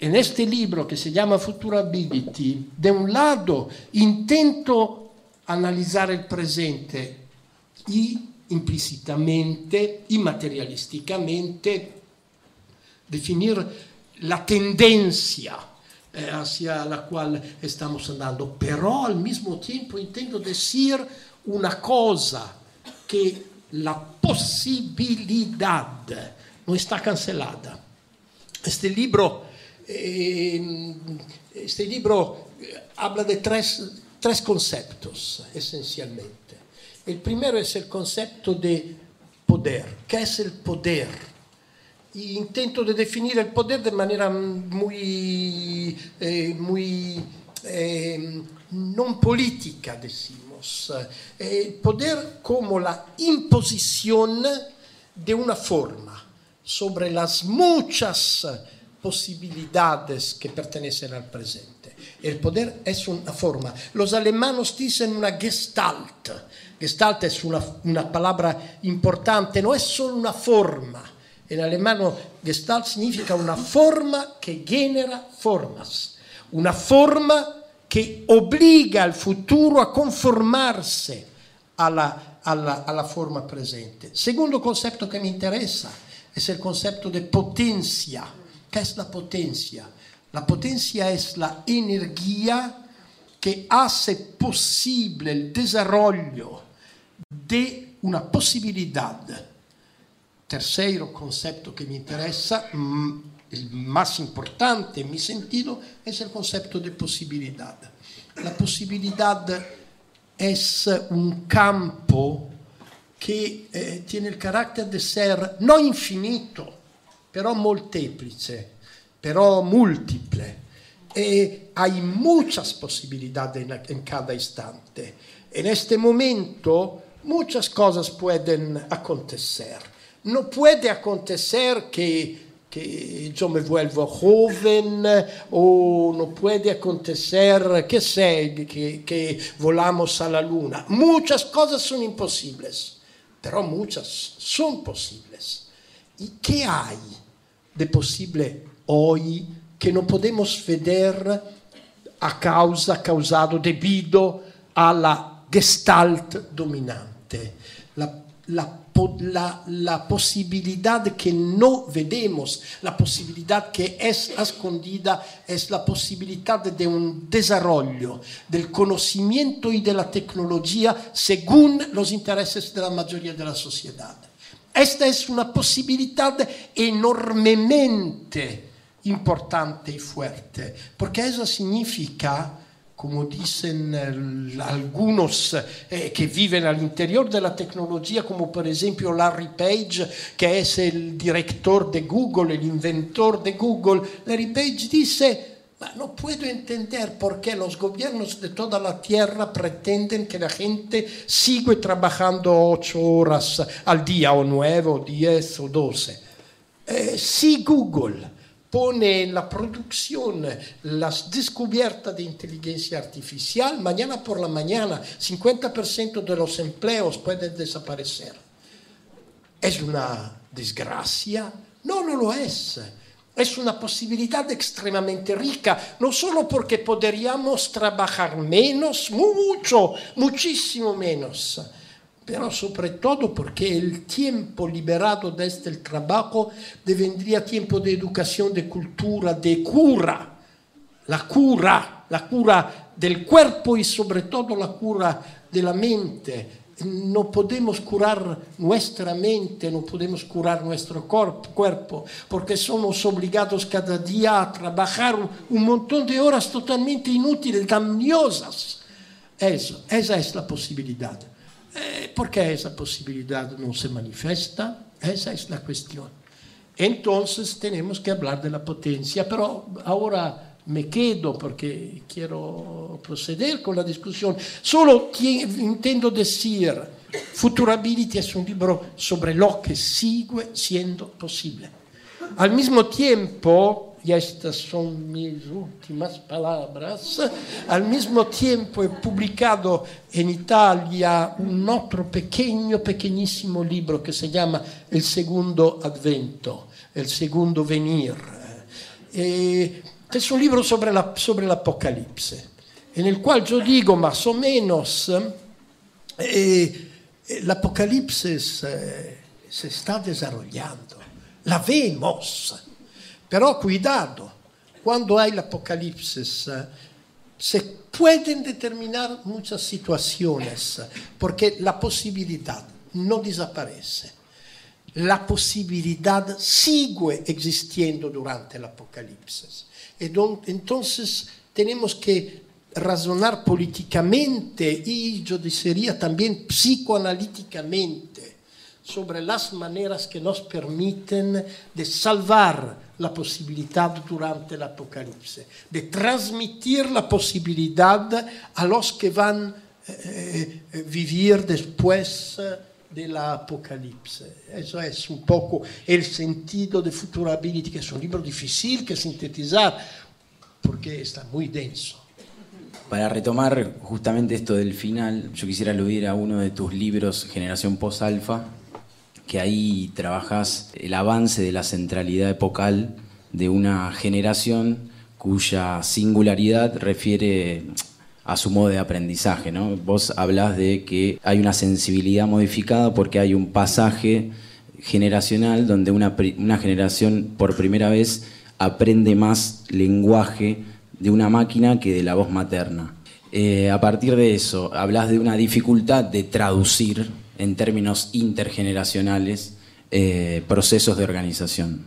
en este libro que se llama Futurability, de un lado intento analizzare il presente y implícitamente y materialisticamente definir la tendencia eh, hacia la cual estamos andando, pero al mismo tiempo intento decir una cosa, que la posibilidad no está cancelada. Este libro eh, este libro eh, habla de tres, conceptos esencialmente. El primero es el concepto de poder. ¿Qué es el poder? Intento de definir el poder de manera muy, eh, eh, non política, decimos. El poder como la imposición de una forma sobre las muchas posibilidades que pertenecen al presente. El poder es una forma. Los alemanes dicen una gestalt. Gestalt es una, una palabra importante, no es solo una forma. En alemán, gestalt significa una forma que genera formas, una forma que obliga al futuro a conformarse alla, alla, alla forma presente. Segundo concepto che mi interessa es el concepto de potencia ¿Qué es la potencia? La potencia es la energía que hace posible el desarrollo de una posibilidad. Tercero concepto que me interesa, mm, el más importante en mi sentido, es el concepto de posibilidad. La posibilidad es un campo que eh, tiene el carácter de ser no infinito, però molteplice, però múltiple. Y hay muchas posibilidades en, en cada instante. En este momento muchas cosas pueden acontecer. No puede acontecer que, que yo me vuelvo joven o no puede acontecer, sé, que, que volamos a la luna. Muchas cosas son imposibles, pero muchas son posibles. ¿Y qué hay? De possibile hoy che non podemos vedere a causa, causado debido alla gestalt dominante, la, la, la, la posibilidad que no vedemos, la posibilidad que es escondida, es la posibilidad de un desarrollo del conocimiento y de la tecnología según los intereses de la mayoría de. Esta es una posibilidad enormemente importante y fuerte, porque eso significa, como dicen eh, algunos eh, que viven al interior de la tecnología, como Larry Page, que es el director de Google, el inventor de Google, Larry Page dice, Ma no puedo entender por qué los gobiernos de toda la tierra pretenden que la gente siga trabajando ocho horas al día, o nueve, o diez, o doce. Eh, si Google pone en la producción las descubiertas de inteligencia artificial, mañana por la mañana 50% de los empleos pueden desaparecer. ¿Es una desgracia? No, no lo es es una posibilidad extremadamente rica, no solo porque podríamos trabajar menos, mucho, muchísimo menos, pero sobre todo porque el tiempo liberado desde el trabajo devendría tiempo de educación, cultura, de cura, la cura, la cura del cuerpo sobre todo la cura de la mente, no podemos curar nuestra mente, no podemos curar nuestro cuerpo, porque somos obligados cada día a trabajar un montón de horas totalmente inútiles, damniosas. Eso, esa es la posibilidad. Eh, ¿Por qué esa posibilidad no se manifiesta? Esa es la cuestión. Entonces tenemos que hablar de la potencia, pero ahora me quedo porque quiero proceder con la discusión. Solo intento decir, Futurability es un libro sobre lo que sigue siendo posible. Al mismo tiempo, y estas son mis últimas palabras, al mismo tiempo he publicado en Italia un otro pequeño, pequeñísimo libro que se llama El Segundo Advento, El Segundo Venir eh, es un libro sobre la, sobre l'Apocalipse, en el cual yo digo más o menos, eh, l'Apocalipse se está desarrollando, la vemos, pero cuidado, cuando hay l'Apocalipse se pueden determinar muchas situaciones, porque la posibilidad no desaparece. La posibilidad sigue existiendo durante el. Entonces tenemos que razonar políticamente y yo diría también psicoanalíticamente sobre las maneras que nos permiten de salvar la posibilidad durante el Apocalipsis, de transmitir la posibilidad a los que van a eh, eh, vivir después de la Apocalipsis. Eso es un poco el sentido de Futurability, que es un libro difícil que sintetizar porque está muy denso. Para retomar justamente esto del final, yo quisiera aludir a uno de tus libros, Generación Post-Alfa, que ahí trabajas el avance de la centralidad epocal de una generación cuya singularidad refiere a su modo de aprendizaje. ¿no? Vos hablas de que hay una sensibilidad modificada porque hay un pasaje generacional donde una, una generación por primera vez aprende más lenguaje de una máquina que de la voz materna. Eh, a partir de eso, hablas de una dificultad de traducir en términos intergeneracionales eh, procesos de organización.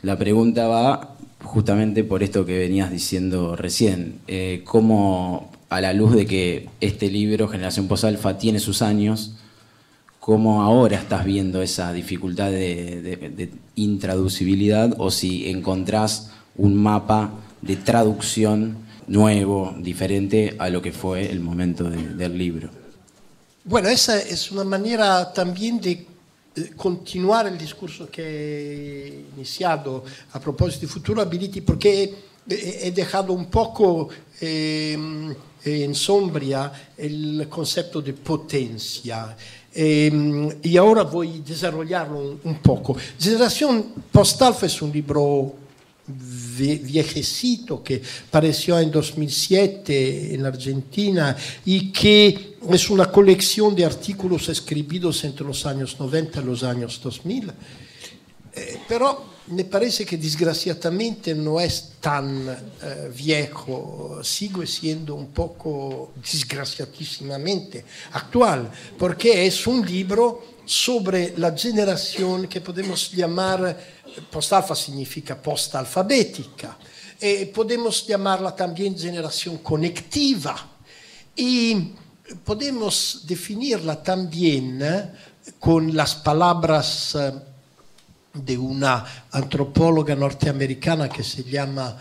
La pregunta va justamente por esto que venías diciendo recién, eh, cómo a la luz de que este libro, Generación Posalfa, tiene sus años, cómo ahora estás viendo esa dificultad de, intraducibilidad o si encontrás un mapa de traducción nuevo, diferente a lo que fue el momento del libro. Bueno, esa es una manera también de eh, continuar el discurso que he iniciado a propósito de Futuro Ability, porque he dejado un poco eh, en sombra el concepto de potencia. Eh, y ahora voy desarrollarlo un, un poco. Generación Postalfa es un libro viejecito que apareció en 2007 en Argentina y que es una colección de artículos escritos entre los años 90 y los años 2000. Eh, pero me parece que desgraciadamente no es tan eh, viejo, sigue siendo un poco desgraciadísimamente actual, porque es un libro sobre la generación que podemos llamar Postalfa significa post-alfabética. Eh, podemos llamarla también generación conectiva y podemos definirla también eh, con las palabras eh, de una antropóloga norteamericana que se llama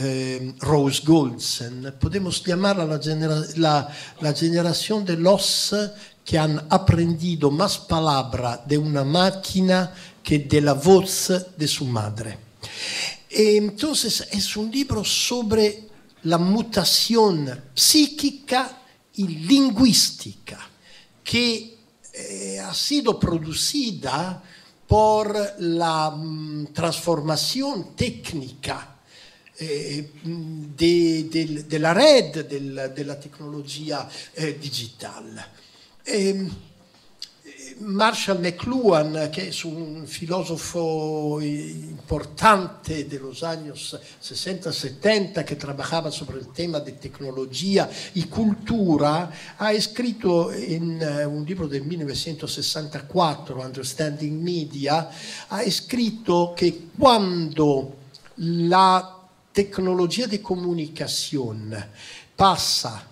eh, Rose Goldsen. Podemos llamarla la, genera la, la generación de los que han aprendido más palabras de una máquina que de la voz de su madre. Entonces es un libro sobre la mutación psíquica y lingüística que eh, ha sido producida por la mm, transformación técnica eh, de, de, de, la red de la tecnología eh, digital. Marshall McLuhan, que es un filósofo importante de los años 60-70 que trabajaba sobre el tema de tecnología y cultura, ha escrito en eh, un libro de 1964, Understanding Media, ha escrito que cuando la tecnología de comunicación pasa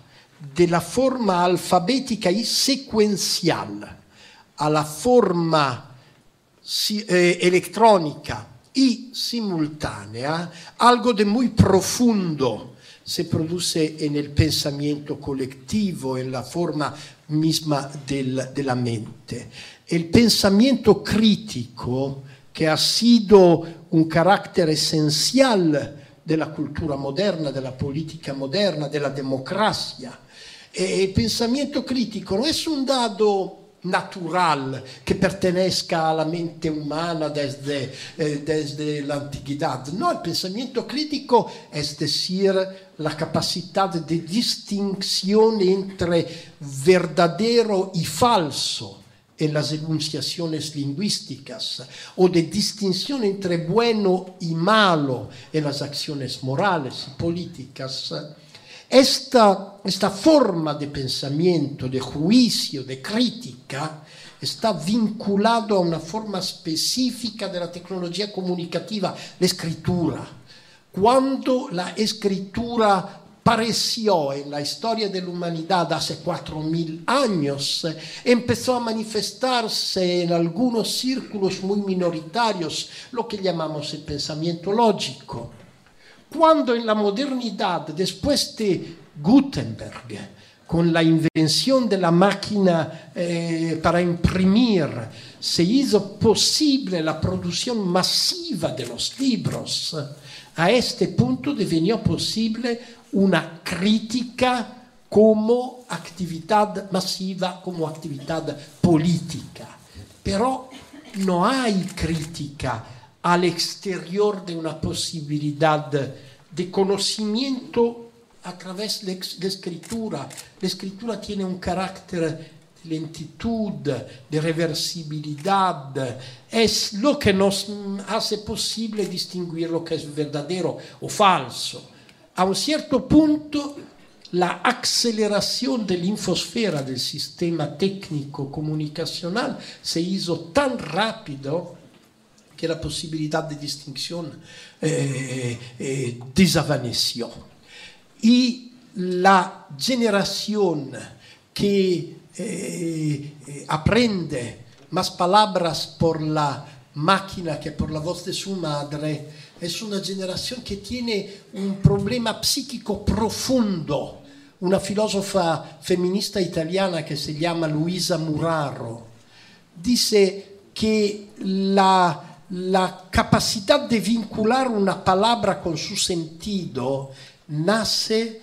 de la forma alfabética y secuencial a la forma eh, electrónica y simultánea, algo de muy profundo se produce en el pensamiento colectivo, en la forma misma del, de la mente. El pensamiento crítico, que ha sido un carácter esencial de la cultura moderna, de la política moderna, de la democracia, el pensamiento crítico no es un dado natural que pertenezca a la mente humana desde, eh, desde la antigüedad. No, el pensamiento crítico es decir, la capacidad de distinción entre verdadero y falso en las enunciaciones lingüísticas o de distinción entre bueno y malo en las acciones morales y políticas. Esta, esta forma de pensamiento, de juicio, de crítica, está vinculado a una forma específica de la tecnología comunicativa, la escritura. Cuando la escritura pareció en la historia de la humanidad hace cuatro mil años, empezó a manifestarse en algunos círculos muy minoritarios lo que llamamos el pensamiento lógico cuando en la modernidad, después de Gutenberg, con la invención de la máquina eh, para imprimir, se hizo posible la producción masiva de los libros, a este punto devenió posible una crítica como actividad masiva, como actividad política. Pero no hay crítica al exterior de una posibilidad de conocimiento a través de la escritura. La escritura tiene un carácter de lentitud, de reversibilidad. Es lo que nos hace posible distinguir lo que es verdadero o falso. A un cierto punto, la aceleración de la infosfera del sistema técnico comunicacional se hizo tan rápido que la posibilidad de distinción eh, eh, desvaneció. Y la generación que eh, aprende más palabras por la máquina que por la voz de madre es una generación que tiene un problema psíquico profundo. Una filósofa feminista italiana que se llama Luisa Muraro dice que la la capacidad de vincular una palabra con su sentido nace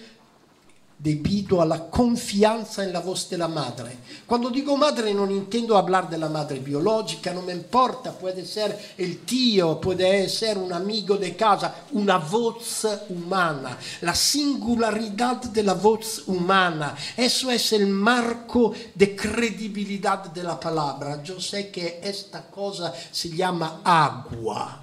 debido a la confianza en la voz madre. Cuando digo madre no intendo hablar de la madre biológica, no me importa, puede ser el tío, puede ser un amigo de casa, una voz humana, la singularidad de la voz humana, eso es el marco de credibilidad de la palabra. Yo sé que esta cosa se llama agua,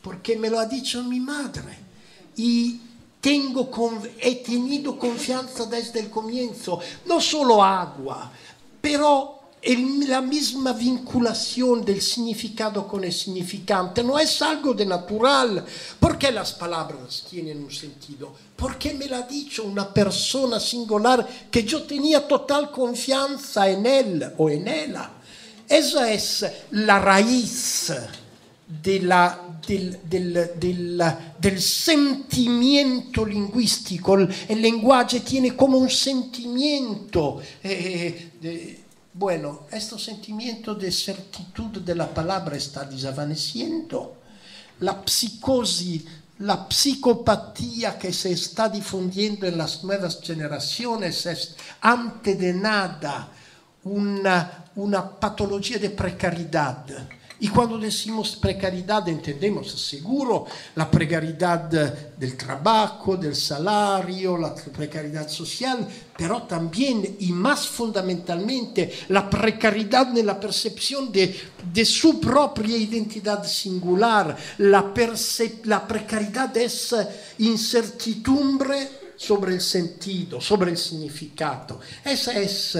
porque me lo ha dicho mi madre. Y tengo, he tenido confianza desde el comienzo, no solo agua, pero el, la misma vinculación del significado con el significante no es algo de natural. ¿Por qué las palabras tienen un sentido? Porque me lo ha dicho una persona singular que yo tenía total confianza en él o en ella. Esa es la raíz de la del, del, del, del, sentimiento lingüístico. El, el, lenguaje tiene como un sentimiento. Eh, de, bueno, este sentimiento de certitud de la palabra está desvaneciendo. La psicosis, la psicopatía que se está difundiendo en las nuevas generaciones es, antes de nada, una, una patología de precariedad y cuando decimos precariedad entendemos seguro la precariedad del trabajo, del salario, la precariedad social, pero también y más fundamentalmente la precariedad en la percepción de, de su propia identidad singular. La, la precariedad es incertidumbre sobre el sentido, sobre el significado. Esa es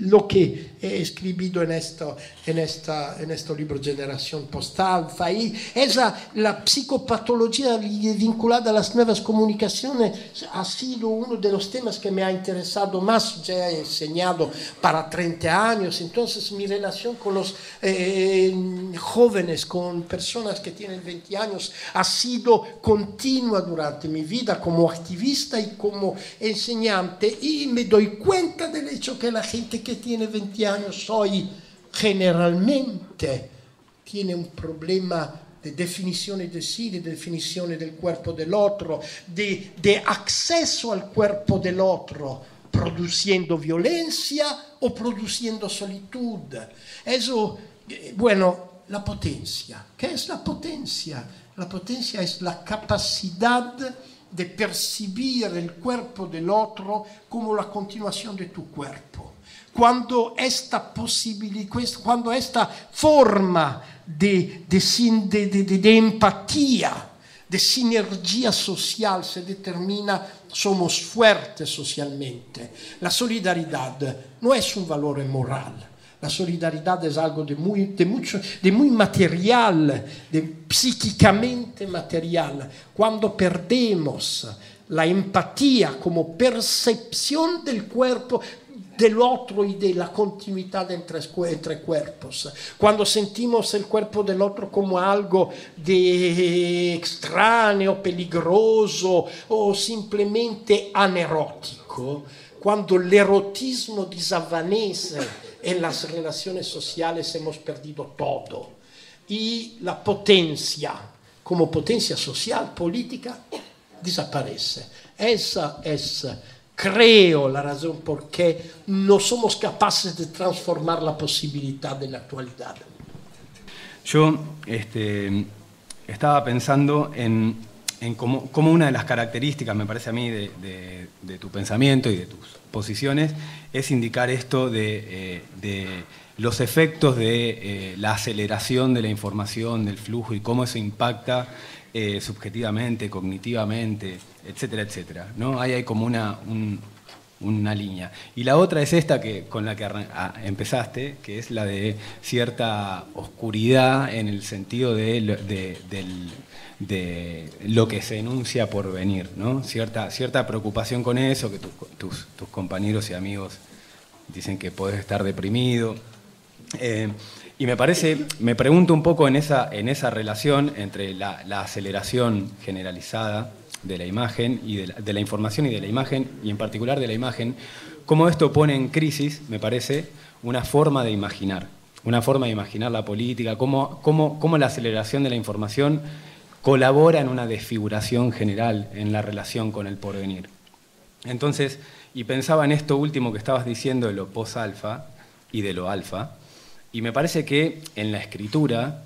lo que he escrito en, esto, en, esta, en este libro Generación Postalfa. Y esa, la psicopatología vinculada a las nuevas comunicaciones ha sido uno de los temas que me ha interesado más. Ya he enseñado para 30 años, entonces mi relación con los eh, jóvenes, con personas que tienen 20 años, ha sido continua durante mi vida como activista y como enseñante. Y me doy cuenta del hecho que la gente que tiene 20 años hoy generalmente tiene un problema de definición de sí, de definición del cuerpo del otro, de, acceso al cuerpo del otro produciendo violencia o produciendo solitud. Eso, eh, bueno, la potencia. ¿Qué es la potencia? La potencia es la capacidad de percibir el cuerpo del otro como la continuación de tu cuerpo. Cuando esta cuando esta forma de, de, de, de empatía, de sinergia social se determina, somos fuertes socialmente. La solidaridad no es un valor moral. La solidaridad es algo de muy, de mucho, de muy material, de psíquicamente material. Cuando perdemos la empatía como percepción del cuerpo, del otro y de la continuidad entre, entre, cuerpos. Cuando sentimos el cuerpo del otro como algo de extraño, peligroso o simplemente anerótico, cuando el erotismo desvanece en las relaciones sociales hemos perdido todo. Y la potencia, como potencia social, política, desaparece. Esa es creo la razón por qué no somos capaces de transformar la posibilidad de la actualidad. Yo este, estaba pensando en, en cómo, una de las características, me parece a mí, de, tu pensamiento y de tus posiciones, es indicar esto de, eh, los efectos de eh, la aceleración de la información, del flujo y cómo eso impacta eh, subjetivamente, cognitivamente, etcétera, etcétera. ¿no? Ahí hay como una, una línea. Y la otra es esta que, con la que ah, empezaste, que es la de cierta oscuridad en el sentido de, de, lo que se enuncia por venir, ¿no? cierta, cierta preocupación con eso, que tus, tus, compañeros y amigos dicen que puedes estar deprimido. Eh, y me parece, me pregunto un poco en esa, en esa relación entre la, aceleración generalizada de la imagen y de la, información y de la imagen, y en particular de la imagen, cómo esto pone en crisis, me parece, una forma de imaginar, una forma de imaginar la política, cómo, cómo, cómo la aceleración de la información colabora en una desfiguración general en la relación con el porvenir. Entonces, y pensaba en esto último que estabas diciendo de lo post-alfa y de lo alfa, y me parece que en la escritura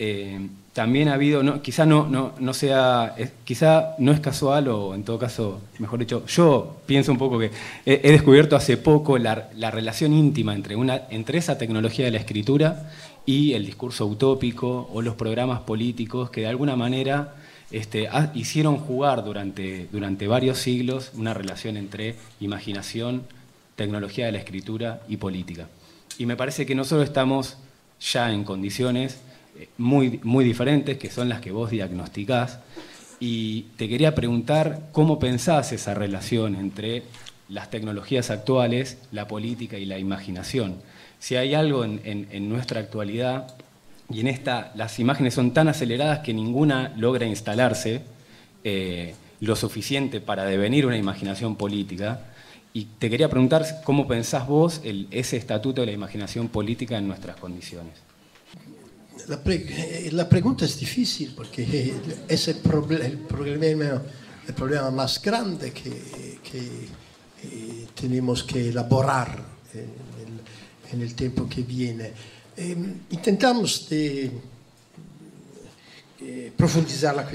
eh, también ha habido, no, quizá no, no, sea, quizá no es casual o en todo caso, mejor dicho, yo pienso un poco que he, descubierto hace poco la, relación íntima entre, una, entre esa tecnología de la escritura y el discurso utópico o los programas políticos que de alguna manera este, hicieron jugar durante, durante varios siglos una relación entre imaginación, tecnología de la escritura y política. Y me parece que nosotros estamos ya en condiciones eh, muy, muy diferentes, que son las que vos diagnosticás. Y te quería preguntar cómo pensás esa relación entre las tecnologías actuales, la política y la imaginación. Si hay algo en, nuestra actualidad y en esta, las imágenes son tan aceleradas que ninguna logra instalarse eh, lo suficiente para devenir una imaginación política, y te quería preguntar cómo pensás vos el, ese estatuto de la imaginación política en nuestras condiciones. La, pre eh, la pregunta es difícil porque es el, proble el, problema, el problema más grande que, que eh, tenemos que elaborar en el, en el tiempo que viene. Eh, intentamos de eh, profundizar la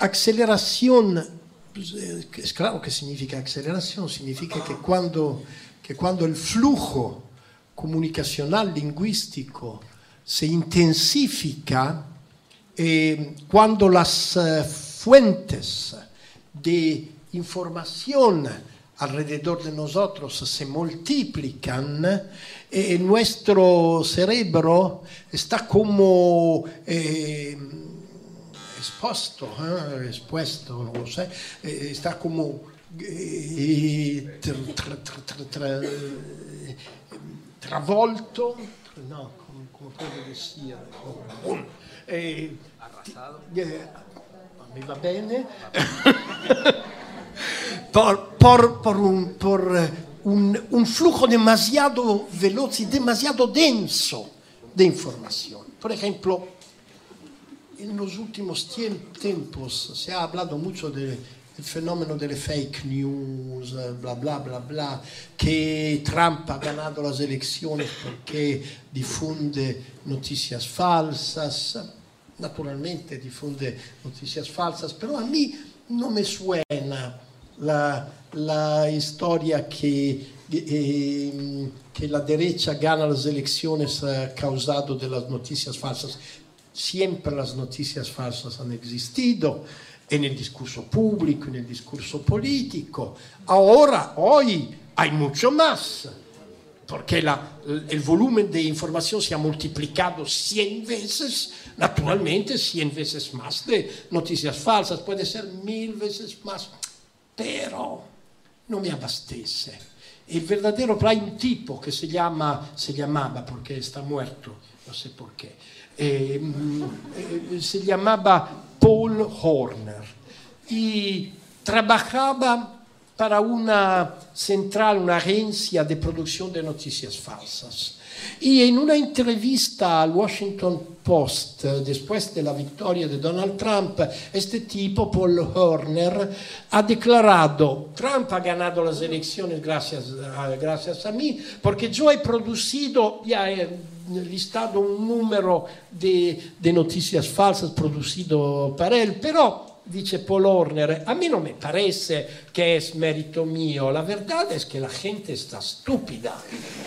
aceleración pues, eh, es claro que significa aceleración, significa que cuando, que cuando el flujo comunicacional lingüístico se intensifica, eh, cuando las eh, fuentes de información alrededor de nosotros se multiplican, eh, nuestro cerebro está como expuesto, ¿eh? expuesto, no lo sé, eh, está como eh, tra, tra, tra, travolto, no, come, come puedo decir, eh, arrasado. Eh, mi va bene, por, por, por, un, por un, un, flujo demasiado veloce, demasiado denso de información. Por ejemplo, en los últimos tiempos se ha hablado mucho de il fenomeno delle fake news, bla bla bla bla, che Trump ha ganato las elecciones perché diffonde noticias falsas, naturalmente diffonde noticias falsas, però a me non mi suena la, la storia che, eh, che la derecha gana las elecciones causado de las noticias falsas. Siempre las noticias falsas han existido en el discurso público, en el discurso político. Ahora, hoy, hay mucho más, porque la, el volumen de información se ha multiplicado 100 veces, naturalmente 100 veces más de noticias falsas, puede ser mil veces más, pero no me abastece. El verdadero, hay un tipo que se llama, se llamaba, porque está muerto, no sé por qué, eh, eh, llamaba Paul Horner y trabajaba para una central, una agencia de producción de noticias falsas. Y en una entrevista al Washington Post, después de la victoria de Donald Trump, este tipo, Paul Horner, ha declarado, Trump ha ganado las elecciones gracias a, gracias a mí, porque producido, ya he listado un número de, de noticias falsas producido para él, pero dice Paul Horner, a mí no me parece que es mérito mío, la verdad es que la gente está estúpida,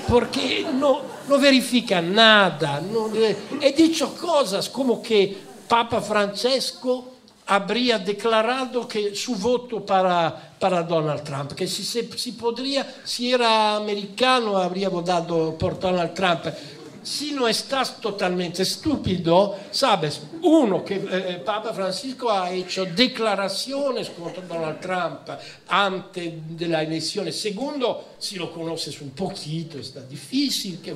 porque no, no verifica nada. No, he dicho cosas como que Papa Francesco habría declarado que su voto para Donald Trump, que si, se, si podría, si era americano, habría votado por Donald Trump. Si no estás totalmente estúpido, sabes, uno, que eh, Papa Francisco ha hecho declaraciones contra Donald Trump antes de la elección. Segundo, si lo conoces un poquito, está difícil, que,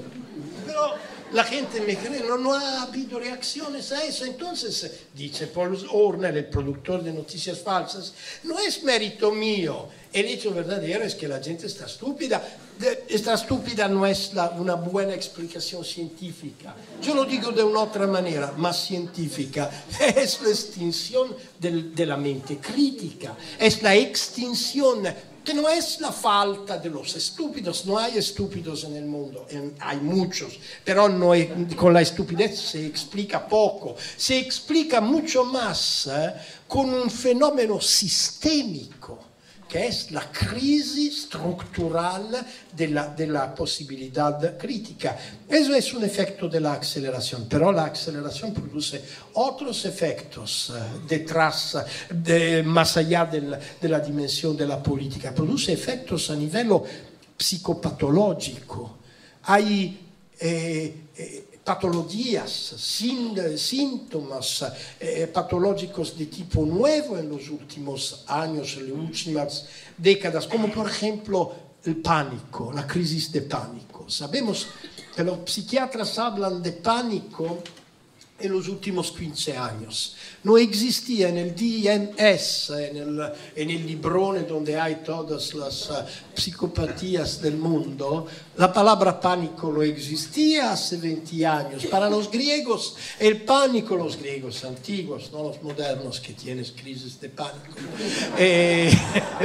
pero la gente me cree, no, ha habido reacciones a eso. Entonces, dice Paul Horner, el productor de noticias falsas, no es mérito mío. El hecho verdadero es que la gente está estúpida. Esta estúpida no es la, una buena explicación científica. Yo lo digo de una otra manera, más científica. Es la extinción del, de la mente crítica, es la extinción que no es la falta de los estúpidos, no hay estúpidos en el mundo, no hay, con la estupidez se explica poco, se explica mucho más eh, con un fenómeno sistémico que es la crisis estructural de la, de la, posibilidad crítica. Eso es un efecto de la aceleración, la aceleración produce efectos eh, detrás, de, más allá de la, de la, dimensión de produce efectos a nivel psicopatológico. Hay eh, eh, patologías, síntomas eh, patológicos de tipo nuevo en los últimos años, en las últimas décadas, como por ejemplo el pánico, la crisis de pánico. Sabemos que los psiquiatras hablan de pánico en los últimos 15 años. No existía en el DMS, en el, en el donde hay todas las uh, psicopatías del mundo, la palabra pánico no existía hace 20 años. Para los griegos, el pánico, los griegos antiguos, no los modernos que tienen crisis de pánico, eh,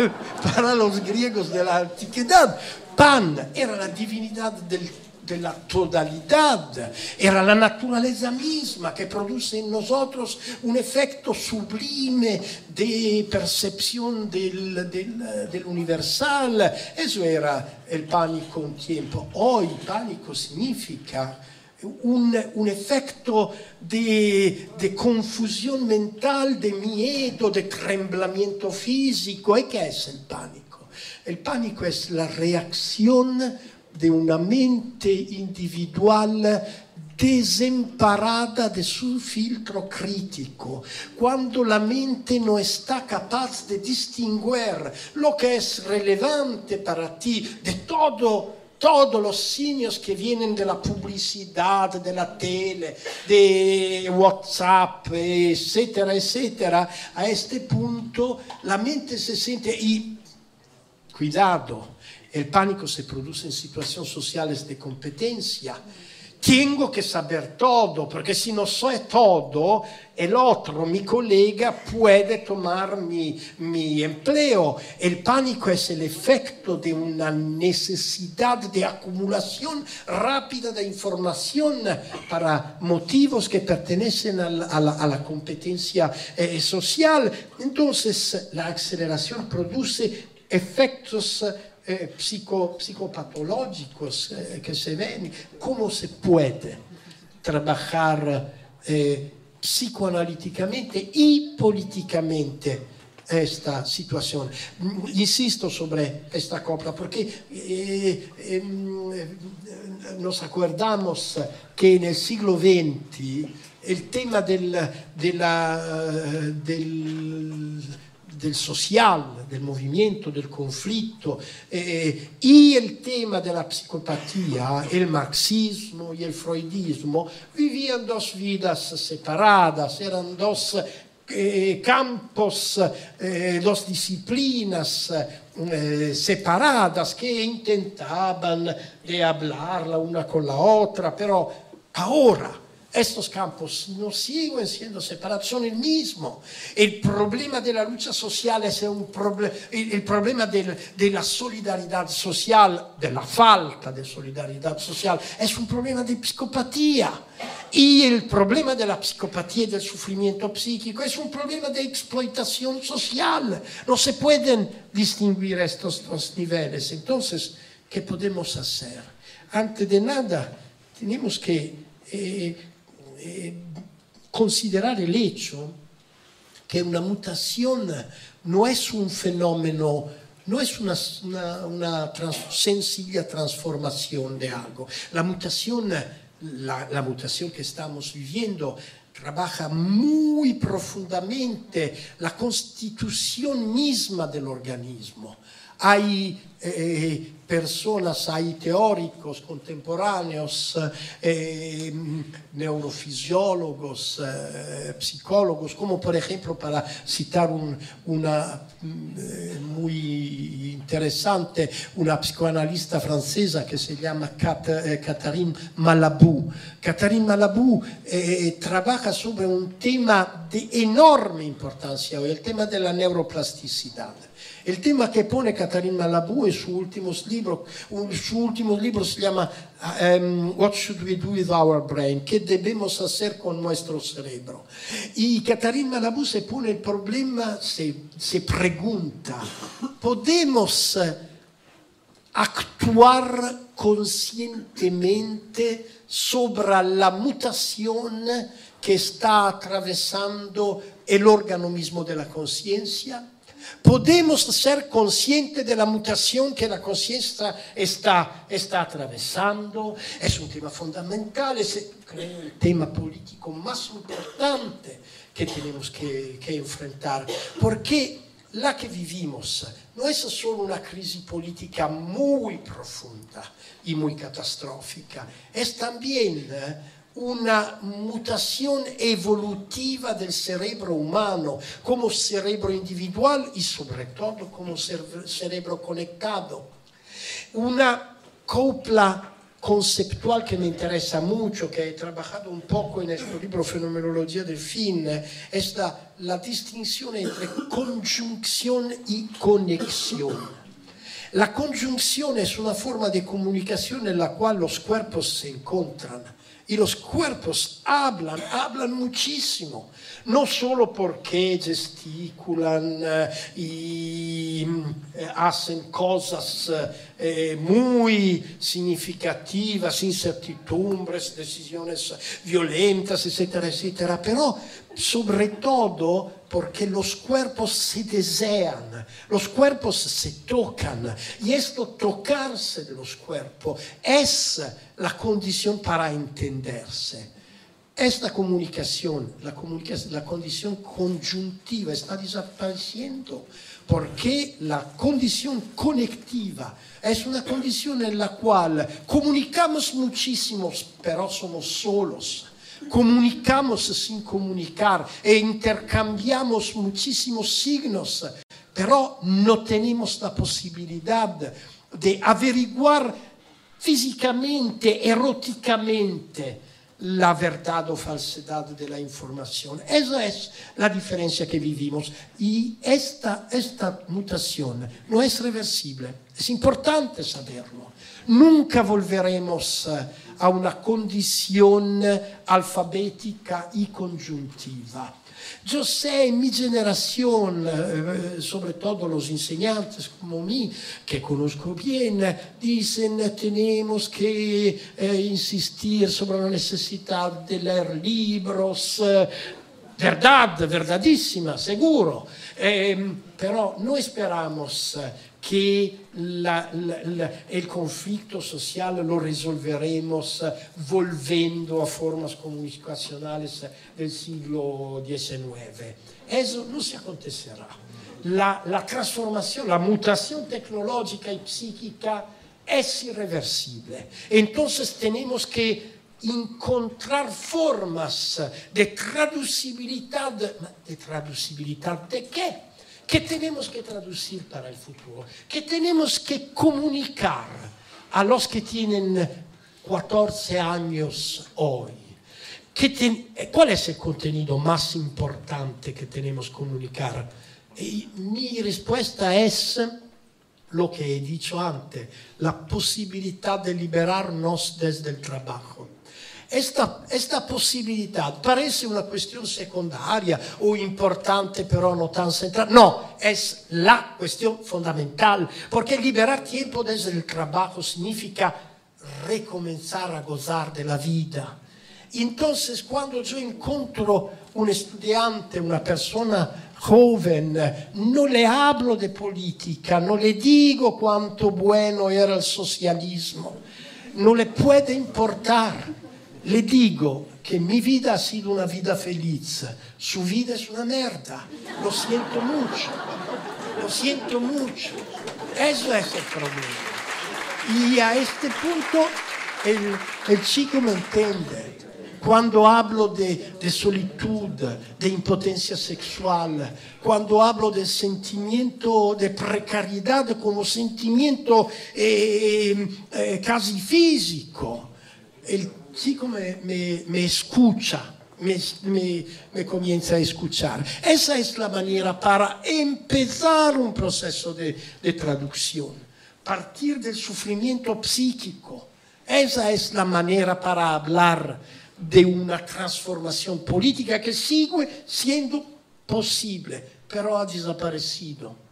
para los griegos de la antigüedad, Pan era la divinidad del de la totalidad, era la naturaleza misma que produce en nosotros un efecto sublime de percepción del, del, del universal. Eso era el pánico un tiempo. Hoy pánico significa un, un, efecto de, de, confusión mental, de miedo, de temblamiento físico. ¿Y qué es el pánico? El pánico es la reacción de una mente individual desemparada de su filtro crítico, cuando la mente no está capaz de distinguir lo que es relevante para ti de todo todos los signos que vienen de la publicidad, de la tele, de WhatsApp, etcétera, etcétera, a este punto la mente se siente y cuidado, el pánico se produce en situaciones sociales de competencia. tengo que saber todo, porque si no soy todo, el otro, mi colega, puede tomar mi, empleo. El pánico es el efecto de una necesidad de acumulación rápida de información para motivos que pertenecen a la competencia eh, social. Entonces, la aceleración produce efectos eh, psico, psicopatológicos eh, que se ven, cómo se puede trabajar eh, psicoanalíticamente y políticamente esta situación. Insisto sobre esta copla porque eh, eh, nos acordamos que en el siglo XX el tema del, de la, del del social, del movimiento, del conflitto eh, el tema de la psicopatía, el marxismo y el freudismo vivían dos vidas separadas, eran dos eh, campos, eh, dos disciplinas eh, separadas que intentaban de hablar la una con la otra, pero ahora estos campos no siguen siendo separados, son el mismo. El problema de la lucha social es un proble el, el, problema del, de la solidaridad social, de la falta de solidaridad social, es un problema de psicopatía. Y el problema de la psicopatía y del sufrimiento psíquico es un problema de explotación social. No se pueden distinguir estos dos niveles. Entonces, ¿qué podemos hacer? Antes de nada, tenemos que... Eh, eh, considerar el hecho que una mutación no es un fenómeno, no es una, sencilla transformación de algo. La mutación, la, mutación que estamos viviendo trabaja muy profundamente la constitución misma del organismo. Hay eh, personas, hay teóricos contemporáneos, eh, neurofisiólogos, eh, psicólogos, como por ejemplo, para citar un, una eh, muy interesante, una psicoanalista francesa que se llama Cat, eh, Catherine Malabou. Catherine Malabou eh, trabaja sobre un tema de enorme importancia hoy, el tema de la neuroplasticidad. El tema que pone Catherine Malabou en su último libro, su último libro se llama um, What Should We Do With Our Brain? ¿Qué debemos hacer con nuestro cerebro? Y Catherine Malabou se pone el problema, se, pregunta, ¿podemos actuar conscientemente sobre la mutación que está atravesando el órgano mismo de la conciencia? Podemos ser conscientes de la mutación que la conciencia está, está atravesando. Es un tema fundamental, es creo, el tema político más importante que tenemos que, que enfrentar. Porque la que vivimos no es solo una crisis política muy profunda y muy catastrófica, es también una mutación evolutiva del cerebro humano como cerebro individual y sobre todo como cerebro conectado. Una copla conceptual que me interesa mucho, que he trabajado un poco en este libro Fenomenología del Fin, es la, la distinción entre conjunción y conexión. La conjunción es una forma de comunicación en la cual los cuerpos se encuentran y los cuerpos hablan, hablan muchísimo, no solo porque gesticulan eh, y eh, hacen cosas eh, muy significativas, incertidumbres, decisiones violentas, etcétera, etcétera, pero sobre todo porque los cuerpos se desean, los cuerpos se tocan y esto tocarse de los cuerpos es la condición para entenderse. Esta comunicación, la, comunicación, la condición conjuntiva está desapareciendo porque la condición conectiva es una condición en la cual comunicamos muchísimo, pero somos solos comunicamos sin comunicar e intercambiamos muchísimos signos, pero no tenemos la posibilidad de averiguar físicamente, eróticamente la verdad o falsedad de la información. Esa es la diferencia que vivimos. Y esta, esta mutación no es reversible. Es importante saberlo. Nunca volveremos eh, a una condición alfabética y conjuntiva. Yo sé, en mi generación, eh, sobre todo los enseñantes como mí, que conozco bien, dicen tenemos que eh, insistir sobre la necesidad de leer libros. Eh, verdad, verdadísima, seguro. Eh, pero no esperamos que la, la, la, el conflicto social lo resolveremos volviendo a formas comunicacionales del siglo XIX. Eso no se acontecerá. La, la transformación, la mutación tecnológica y psíquica es irreversible. Entonces tenemos que encontrar formas de traducibilidad. ¿De traducibilidad de qué? Que tenemos que traducir para el futuro, que tenemos que comunicar a los que tienen 14 años hoy. Ten, ¿Cuál es el contenido más importante que tenemos que comunicar? Y mi respuesta es lo que he dicho antes, la posibilidad de liberarnos desde el trabajo esta, esta posibilidad parece una cuestión secundaria o importante, pero no tan central. No, es la cuestión fundamental, porque liberar tiempo desde el trabajo significa recomenzar a gozar de la vida. Entonces, cuando yo encuentro un estudiante, una persona joven, no le hablo de política, no le digo cuánto bueno era el socialismo, no le puede importar le digo que mi vida ha sido una vida feliz, su vida es una merda, lo siento mucho, lo siento mucho. Eso es el problema. Y a este punto el, el chico me entiende. Cuando hablo de, de, solitud, de impotencia sexual, cuando hablo del sentimiento de precariedad como sentimiento eh, eh, casi físico, el chico me, me, me escucha, me, me, me, comienza a escuchar. Esa es la manera para empezar un proceso de, de traducción, partir del sufrimiento psíquico. Esa es la manera para hablar de una transformación política que sigue siendo posible, pero ha desaparecido.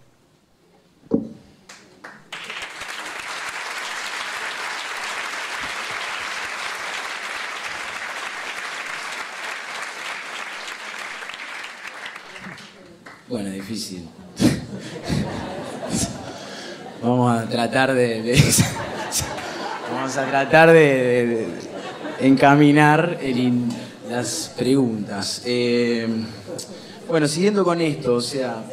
Bueno, difícil. Vamos a tratar de, vamos a tratar de, encaminar las preguntas. Eh, bueno, siguiendo con esto, o sea,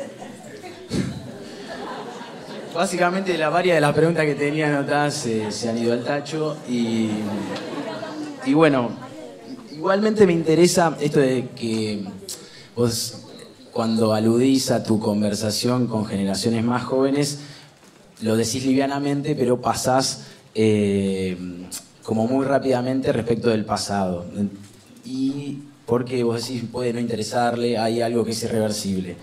básicamente la varias de las preguntas que tenía anotadas se han ido al tacho y, y bueno, igualmente me interesa esto de que vos cuando aludís a tu conversación con generaciones más jóvenes, lo decís livianamente, pero pasás eh, como muy rápidamente respecto del pasado. Y porque vos decís, puede no interesarle, hay algo que es irreversible.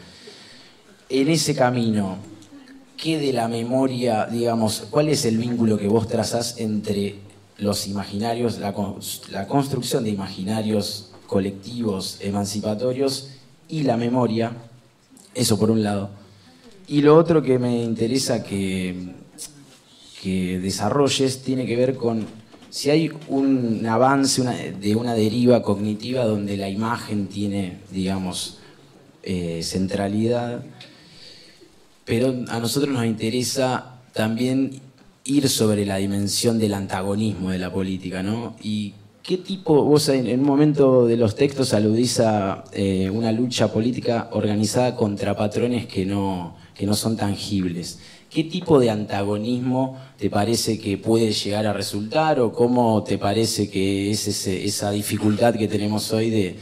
En ese camino, ¿qué de la memoria, digamos, cuál es el vínculo que vos trazás entre los imaginarios, la, la construcción de imaginarios colectivos emancipatorios y la memoria, eso por un lado. Y lo otro que me interesa que, que desarrolles tiene que ver con si hay un avance de una deriva cognitiva donde la imagen tiene, digamos, eh, centralidad, pero a nosotros nos interesa también ir sobre la dimensión del antagonismo de la política, ¿no? Y ¿Qué tipo, vos en un momento de los textos aludís a eh, una lucha política organizada contra patrones que no, que no son tangibles? ¿Qué tipo de antagonismo te parece que puede llegar a resultar o cómo te parece que es esa dificultad que tenemos hoy de,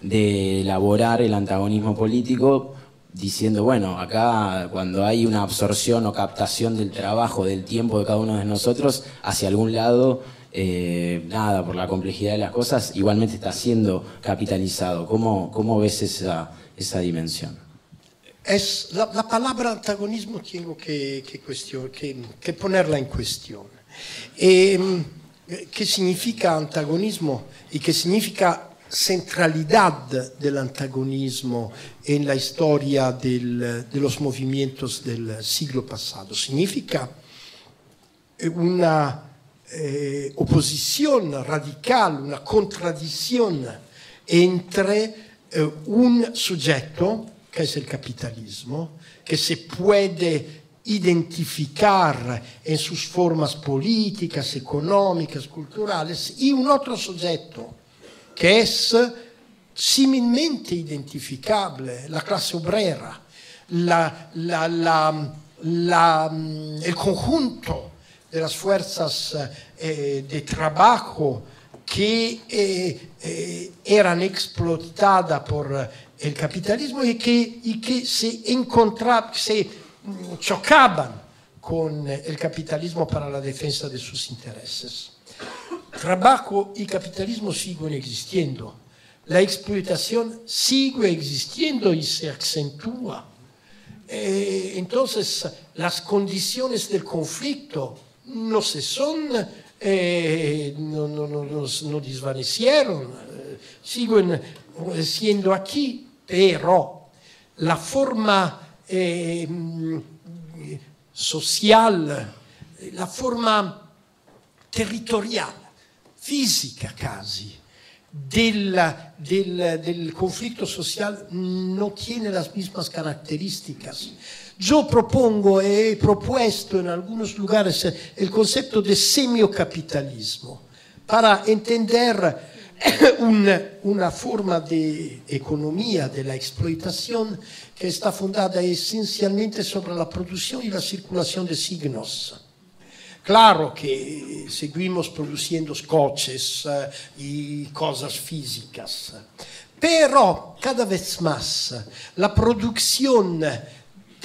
de elaborar el antagonismo político diciendo, bueno, acá cuando hay una absorción o captación del trabajo, del tiempo de cada uno de nosotros, hacia algún lado, eh, nada, por la complejidad de las cosas, igualmente está siendo capitalizado. ¿Cómo, cómo ves esa, esa dimensión? Es, la, la, palabra antagonismo tengo que, que, que, que ponerla en cuestión. Eh, ¿Qué significa antagonismo y qué significa centralidad del antagonismo en la historia del, de los movimientos del siglo pasado. Significa una eh, oposición radical, una contradicción entre eh, un sujeto, que es el capitalismo, que se puede identificar en sus formas políticas, económicas, culturales, y un otro sujeto, che è similmente identificabile, la classe obrera, la, la, la, el conjunto de las fuerzas eh, de trabajo que eh, eh, eran explotadas por el capitalismo y que, se encontraban, se chocaban con el capitalismo para la defensa de sus intereses. trabajo y capitalismo siguen existiendo. La explotación sigue existiendo y se acentúa. Eh, entonces, las condiciones del conflicto no se son, eh, no, no, no, no, desvanecieron, eh, siguen siendo aquí, pero la forma eh, social, la forma territorial fisica casi del, del, del, conflicto social no tiene las mismas características. Yo propongo, he propuesto en algunos lugares el concepto de semiocapitalismo para entender una, una forma de economía de la explotación que está fundada esencialmente sobre la producción y la circulación de signos. Claro que seguimos produciendo coches uh, y cosas físicas, pero cada vez más la producción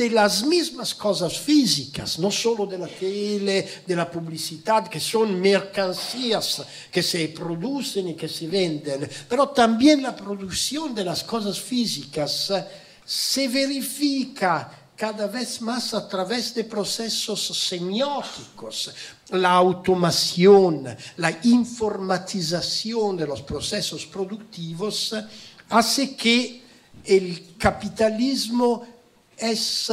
de las mismas cosas físicas, no solo de la tele, de la publicidad, que son mercancías que se producen y que se venden, pero también la producción de las cosas físicas se verifica cada vez más a través de procesos semióticos. La automación, la informatización de los procesos productivos hace que el capitalismo es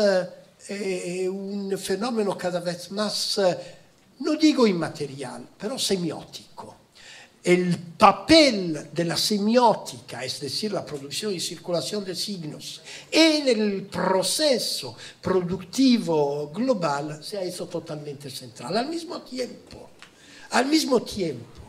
eh, un fenómeno cada vez más, no digo inmaterial, pero semiótico el papel de la semiótica, es decir, la producción y circulación de signos, en el proceso productivo global se ha hecho totalmente central. Al mismo tiempo, al mismo tiempo,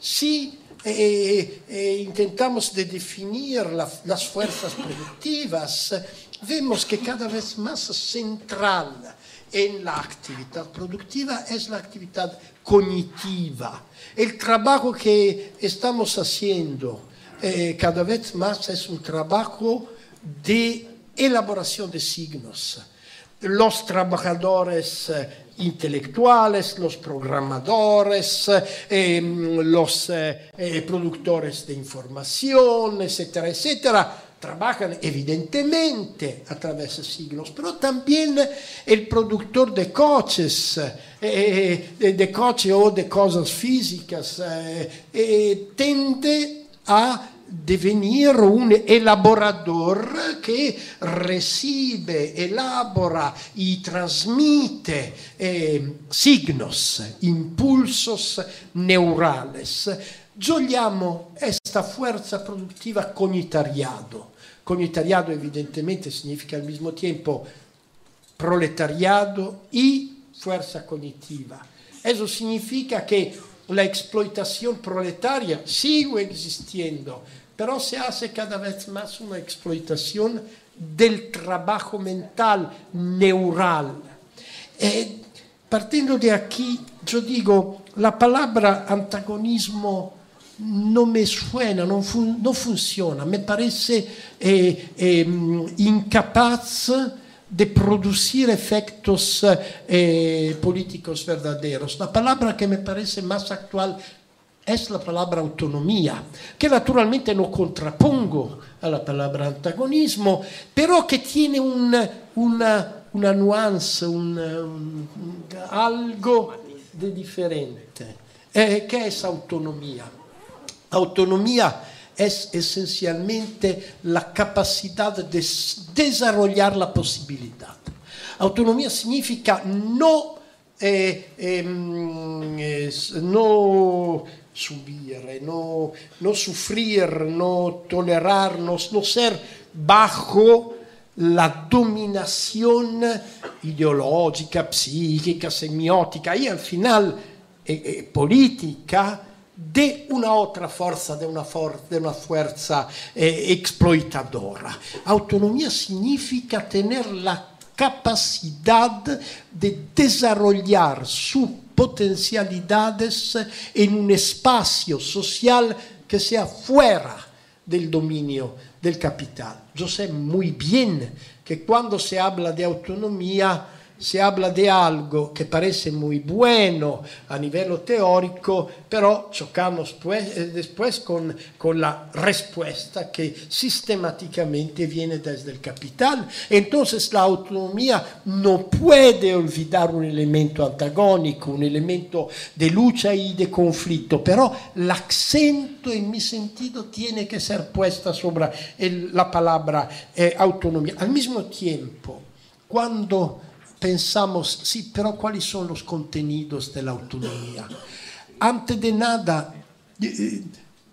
si eh, eh, intentamos de definir la, las fuerzas productivas, vemos que cada vez más central en la actividad productiva es la actividad cognitiva. El trabajo que estamos haciendo eh, cada vez más es un trabajo de elaboración de signos. Los trabajadores eh, intelectuales, los programadores, eh, los productores de información, etcétera, etcétera, trabajan evidentemente a través de siglos, pero también el productor de coches, eh, de coches o de cosas físicas, eh, tende a devenir un elaborador que recibe, elabora y transmite eh, signos, impulsos neurales. Yo llamo esta fuerza productiva cognitariado. Cognitariado evidentemente significa al mismo tiempo proletariado y fuerza cognitiva. Eso significa que la explotación proletaria sigue existiendo, pero se hace cada vez más una explotación del trabajo mental neural. Eh, partiendo de aquí, yo digo, la palabra antagonismo no me suena, non, fun non funziona, me parece eh, eh, incapaz de producir efectos eh, políticos verdaderos. La palabra que me parece más actual es la palabra autonomía, que naturalmente no contrapongo a la palabra antagonismo, pero que tiene una, una, una nuance, un, un, algo de diferente, eh, que es autonomía. Autonomía es esencialmente la capacidad de desarrollar la posibilidad. Autonomía significa no, eh, eh, no subir, no, no sufrir, no tolerarnos, no ser bajo la dominación ideológica, psíquica, semiótica y al final eh, eh, política de una otra fuerza, de una, de una fuerza eh, exploitadora. Autonomía significa tener la capacidad de desarrollar su potencialidades en un espacio social que sea fuera del dominio del capital. Yo sé muy bien que cuando se habla de autonomía, se habla de algo que parece muy bueno a nivel teórico, pero chocamos pues, eh, después con, con, la respuesta que sistemáticamente viene el capital. Entonces la autonomía no puede olvidar un elemento antagónico, un elemento de lucha y de conflicto, pero el acento en mi sentido tiene que ser puesta sobre la palabra eh, autonomía. Al mismo tiempo, cuando pensamos, sí, pero ¿cuáles son los contenidos de la? Antes de nada, eh,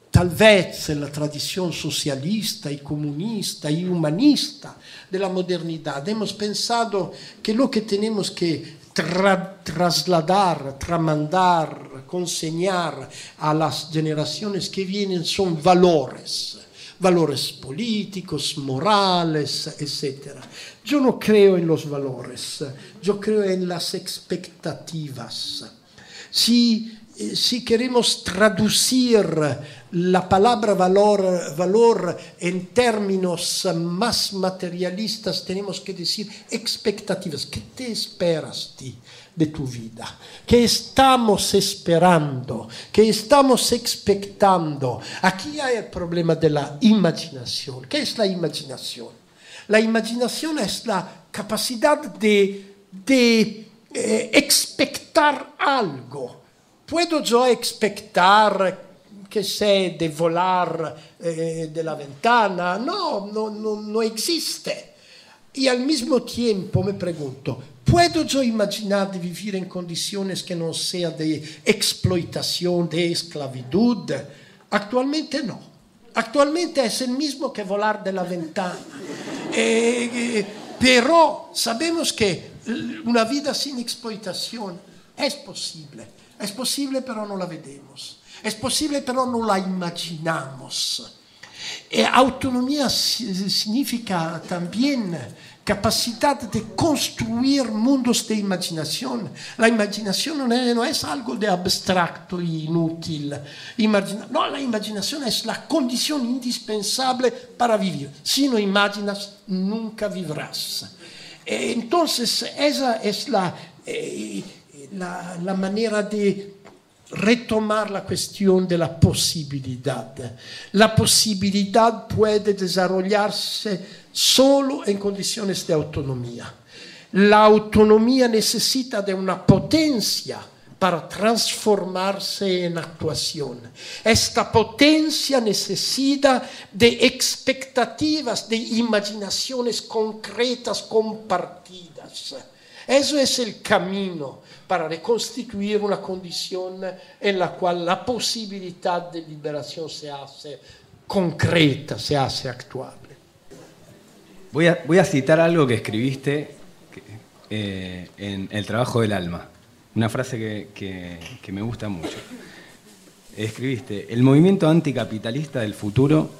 tal vez en la tradición socialista y comunista y humanista de la modernidad hemos pensado que lo que tenemos que tra trasladar, tramandar, consignar a las generaciones que vienen son valores valores políticos, morales, etc. Yo no creo en los valores, yo creo en las expectativas. Si, eh, si queremos traducir la palabra valor, valor en términos más materialistas, tenemos que decir expectativas. ¿Qué te esperas ti? de tu vida, que estamos esperando, que estamos expectando. Aquí hay el problema de la imaginación. ¿Qué es la imaginación? La imaginación es la capacidad de, de eh, expectar algo. ¿Puedo yo expectar que sé de volar eh, de la ventana? No, no, no, no existe. Y al mismo tiempo me pregunto, ¿Puedo yo imaginar de vivir en condiciones que no sean de explotación, de esclavitud? Actualmente no. Actualmente es el mismo que volar de ventana. Eh, eh, pero sabemos que una vida sin explotación es posible. Es posible pero no la vemos. Es posible pero no la imaginamos. E autonomía significa también capacidad de construir mundos de imaginación. La imaginación no es, algo de abstracto e inútil. Imagina no, la imaginación es la condición indispensable para vivir. Si no imaginas, nunca vivrás. Entonces, esa es la, eh, la, la manera de retomar la cuestión de la posibilidad. La posibilidad puede desarrollarse solo en condiciones de autonomía. La autonomía necesita de una potencia para transformarse en actuación. Esta potencia necesita de expectativas, de imaginaciones concretas compartidas. Eso es el camino para reconstituir una condición en la cual la posibilidad de liberación se hace concreta, se hace actuable. Voy a, citar algo que escribiste eh, en El trabajo del alma, una frase que, me gusta mucho. Escribiste, el movimiento anticapitalista del futuro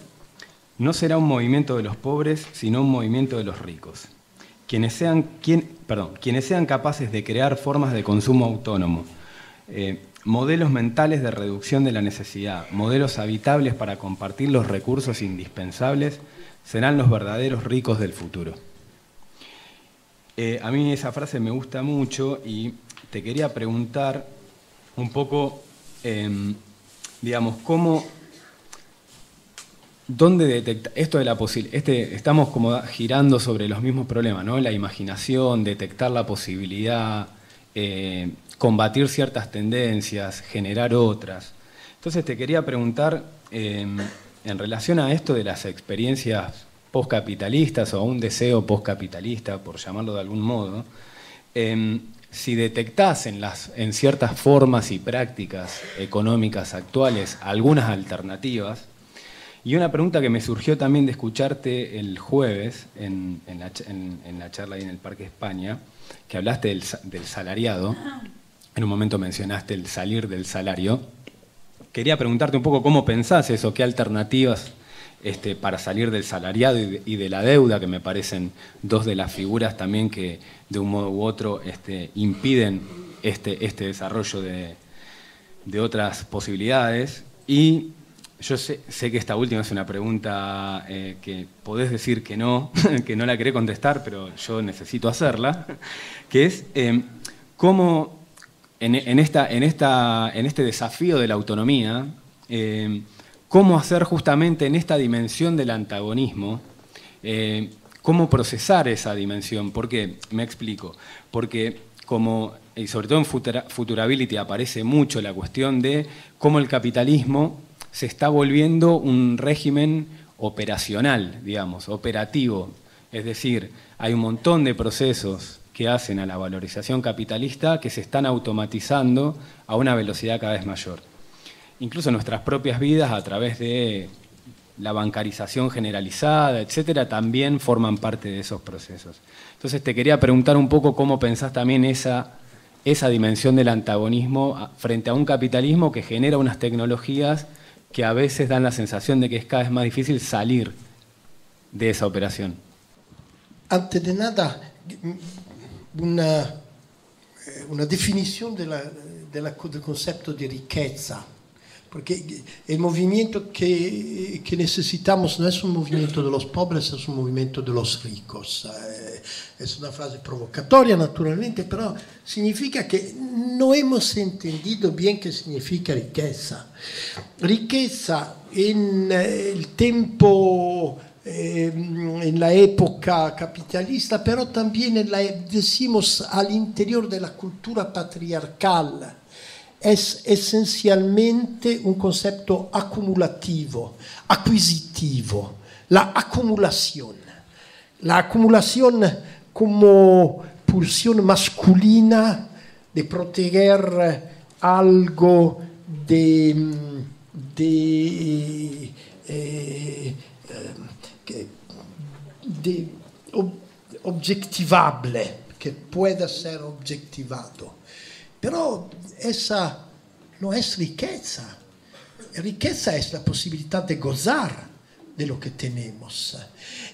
no será un movimiento de los pobres, sino un movimiento de los ricos quienes sean, perdón, quienes sean capaces de crear formas de consumo autónomo Eh, modelos mentales de reducción de la necesidad, modelos habitables para compartir los recursos indispensables, serán los verdaderos ricos del futuro. Eh, a mí esa frase me gusta mucho y te quería preguntar un poco, em, digamos, cómo, dónde detectar, esto de la posibilidad, este, estamos como girando sobre los mismos problemas, ¿no? La imaginación, detectar la posibilidad, eh, combatir ciertas tendencias, generar otras. Entonces te quería preguntar, em, en relación a esto de las experiencias postcapitalistas o a un deseo postcapitalista, por llamarlo de algún modo, em, si detectás en, las, en ciertas formas y prácticas económicas actuales algunas alternativas, y una pregunta que me surgió también de escucharte el jueves en, la, charla ahí en el Parque España, que hablaste del, del, salariado, en un momento mencionaste el salir del salario, quería preguntarte un poco cómo pensás eso, qué alternativas este, para salir del salariado y de, la deuda, que me parecen dos de las figuras también que de un modo u otro este, impiden este, este desarrollo de, otras posibilidades. Y yo sé, que esta última es una pregunta eh, que podés decir que no, que no la querés contestar, pero yo necesito hacerla, que es eh, cómo en, esta, en, esta, en este desafío de la autonomía, eh, cómo hacer justamente en esta dimensión del antagonismo, eh, cómo procesar esa dimensión. ¿Por qué? Me explico. Porque como, y sobre todo en Futurability aparece mucho la cuestión de cómo el capitalismo se está volviendo un régimen operacional, digamos, operativo. Es decir, hay un montón de procesos que hacen a la valorización capitalista que se están automatizando a una velocidad cada vez mayor incluso nuestras propias vidas a través de la bancarización generalizada, etcétera, también forman parte de esos procesos. Entonces te quería preguntar un poco cómo pensás también esa, esa dimensión del antagonismo frente a un capitalismo que genera unas tecnologías que a veces dan la sensación de que es cada vez más difícil salir de esa operación. Antes de nada, una, eh, una definición de la, de la, del concepto de riqueza porque el movimiento que, que, necesitamos no es un movimiento de los pobres, es un movimiento de los ricos. Eh, es una frase provocatoria, naturalmente, pero significa que no hemos entendido bien qué significa riqueza. Riqueza en el tiempo eh, en la época capitalista, pero también en la, decimos al interior de cultura patriarcal es esencialmente un concepto acumulativo, acquisitivo, la acumulación. La acumulación como pulsión masculina de proteger algo de, de, eh, de objectivable, que pueda ser objectivado. Pero esa no es riqueza. Riqueza es la posibilidad de gozar de lo que tenemos.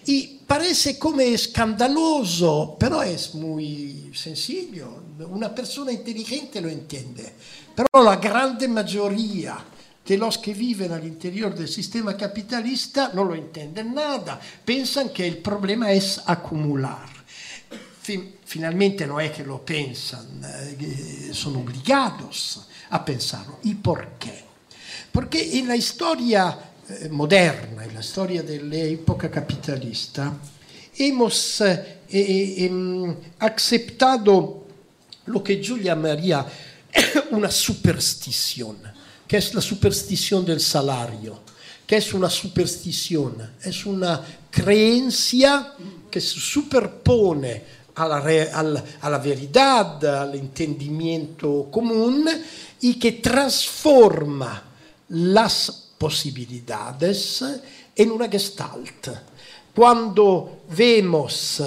Y parece como escandaloso, pero es muy sencillo. Una persona inteligente lo entiende. Pero la grande mayoría de los que viven al interior del sistema capitalista no lo entienden nada. Piensan que el problema es acumular finalmente no es que lo piensan, eh, son obligados a pensarlo. ¿Y por qué? Porque en la historia eh, moderna, en la historia de la época capitalista, hemos eh, em, aceptado lo que yo llamaría una superstición, que es la superstición del salario, que es una superstición, es una creencia que se superpone a la, al, a la veridad, al entendimiento común y que transforma las posibilidades en una gestalt. Cuando vemos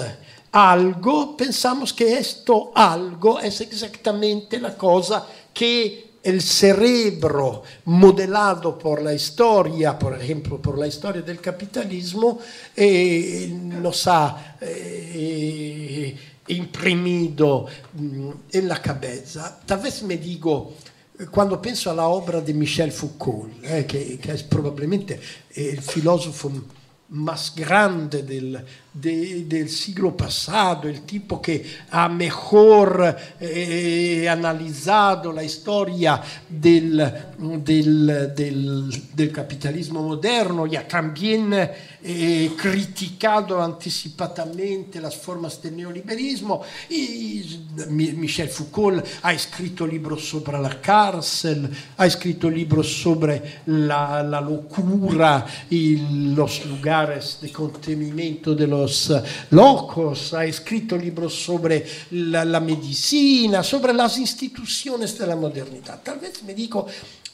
algo, pensamos que esto algo es exactamente la cosa que el cerebro modelado por la historia, por ejemplo, por la historia del capitalismo, eh, nos ha eh, imprimido mm, en la cabeza. Tal vez me digo, quando penso alla opera di Michel Foucault, eh, che, che, è probabilmente il filosofo más grande del, de, del siglo passato, el tipo que ha mejor eh, analizado la historia del, del, del, del, capitalismo moderno y ha también eh, criticado anticipadamente las formas del neoliberismo. Y Michel Foucault ha escrito libros sobre la cárcel, ha escrito libros sobre la, la locura y los lugares de contenimiento de los locos, ha escrito libros sobre la, la medicina, sobre las instituciones de la modernidad. Tal vez me digo,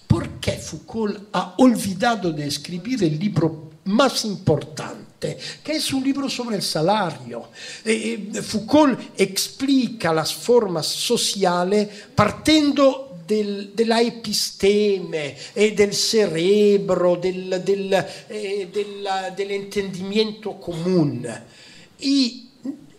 ¿por qué Foucault ha olvidado de escribir el libro más importante, que es un libro sobre el salario. Eh, eh Foucault explica las formas sociales partiendo del, della episteme e del cerebro, del, del, eh, dell'intendimento comune. Y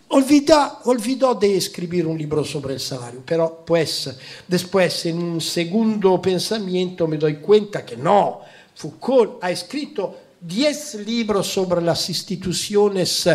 olvidó, olvidó de escribir un libro sobre el salario, pero pues después en un segundo pensamiento me doy cuenta que no, Foucault ha escrito 10 libros sobre las instituciones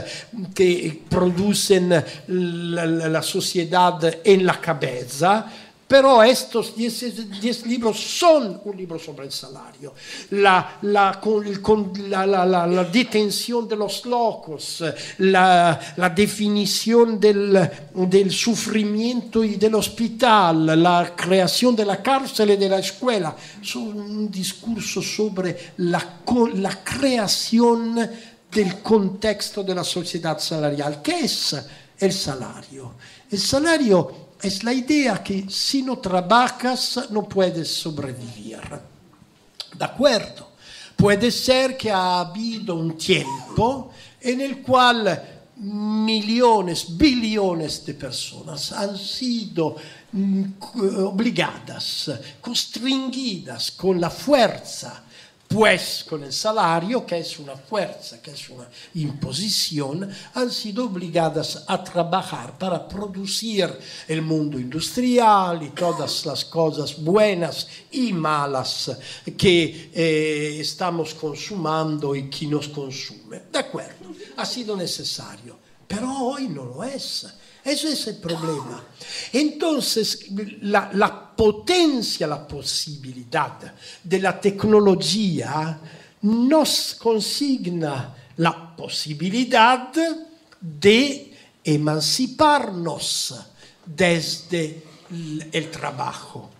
que producen la, sociedad en la cabeza Pero estos 10 libros son un libro sobre el salario. La, la, con, la, la detención de los locos, la, definición del, del, sufrimiento y del hospital, la creación de la cárcel y de la escuela, son un discurso sobre la, la creación del contexto de la sociedad salarial. ¿Qué es el salario? El salario es la idea que si no trabajas no puedes sobrevivir. ¿De acuerdo? Puede ser que ha habido un tiempo en el cual millones, billones de personas han sido mm, obligadas, constringidas con la fuerza pues con el salario, que es una fuerza, que es una imposición, han sido obligadas a trabajar para producir el mundo industrial y todas las cosas buenas y malas que eh, estamos consumando y que nos consume. De acuerdo, ha sido necesario, pero hoy no lo es. Ese es el problema. Entonces, la, la, potencia, la posibilidad de la tecnología nos consigna la posibilidad de emanciparnos desde el trabajo.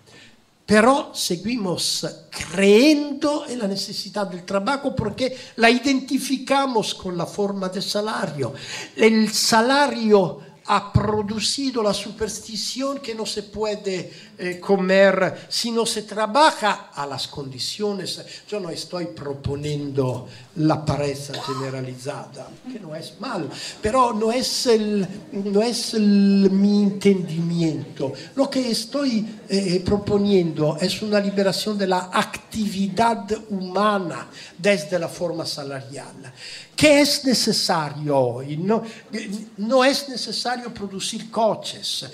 Pero seguimos creyendo en la necesidad del trabajo porque la identificamos con la forma de salario. El salario ha producido la superstición que no se puede eh, comer si no se trabaja a las condiciones. Yo no estoy proponiendo la pareja generalizada, que no es mal, pero no es, el, no es el, mi entendimiento. Lo que estoy eh, proponiendo es una liberación de la actividad humana desde la forma salarial ¿Qué es necesario hoy? No, es necesario producir coches,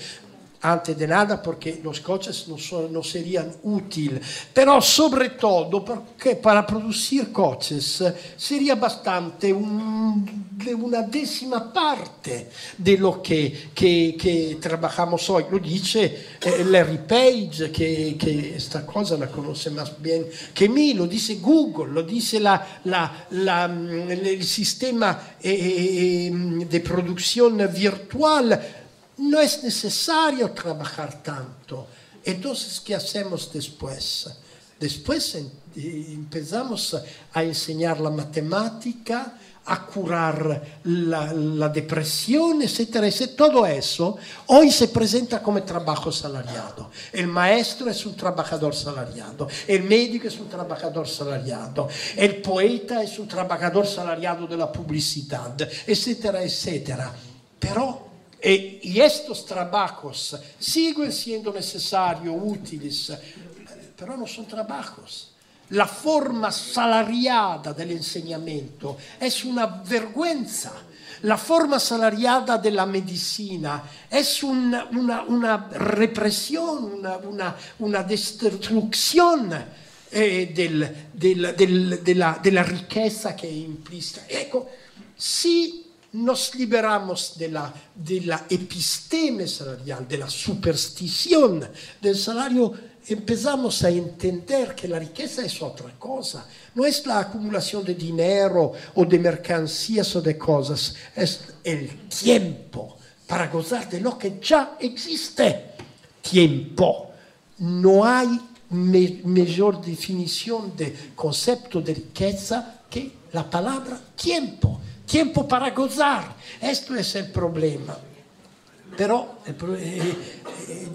antes de nada porque los coches no, son, no serían útiles, pero sobre todo porque para producir coches sería bastante un, una décima parte de lo que, que, que trabajamos hoy. Lo dice eh, Larry Page, que, que, esta cosa la conoce más bien que mí, lo dice Google, lo dice la, la, la, el sistema eh, eh, de producción virtual no es necesario trabajar tanto. Entonces, ¿qué hacemos después? Después empezamos a enseñar la matemática, a curar la, la, depresión, etcétera, etcétera. Todo eso hoy se presenta como trabajo salariado. El maestro es un trabajador salariado, el médico es un trabajador salariado, el poeta es un trabajador salariado de la publicidad, etcétera, etcétera. Pero E, estos trabajos siguen siendo necesarios, útiles, pero no son trabajos. La forma salariada del enseñamiento es una vergüenza la forma salariada de la medicina es un, una, una, represión, una, una, una destrucción eh, del, del, del, de, la, de, la, riqueza que implica. Ecco, si nos liberamos de la, de episteme salarial, de la superstición del salario, empezamos a entender que la riqueza es otra cosa. No es la acumulación de dinero o de mercancías o de cosas, es el tiempo para gozar de lo que ya existe. Tiempo. No hay me mejor definición de concepto de riqueza que la palabra tiempo. Tiempo para gozar. Esto es el problema. Pero eh, eh,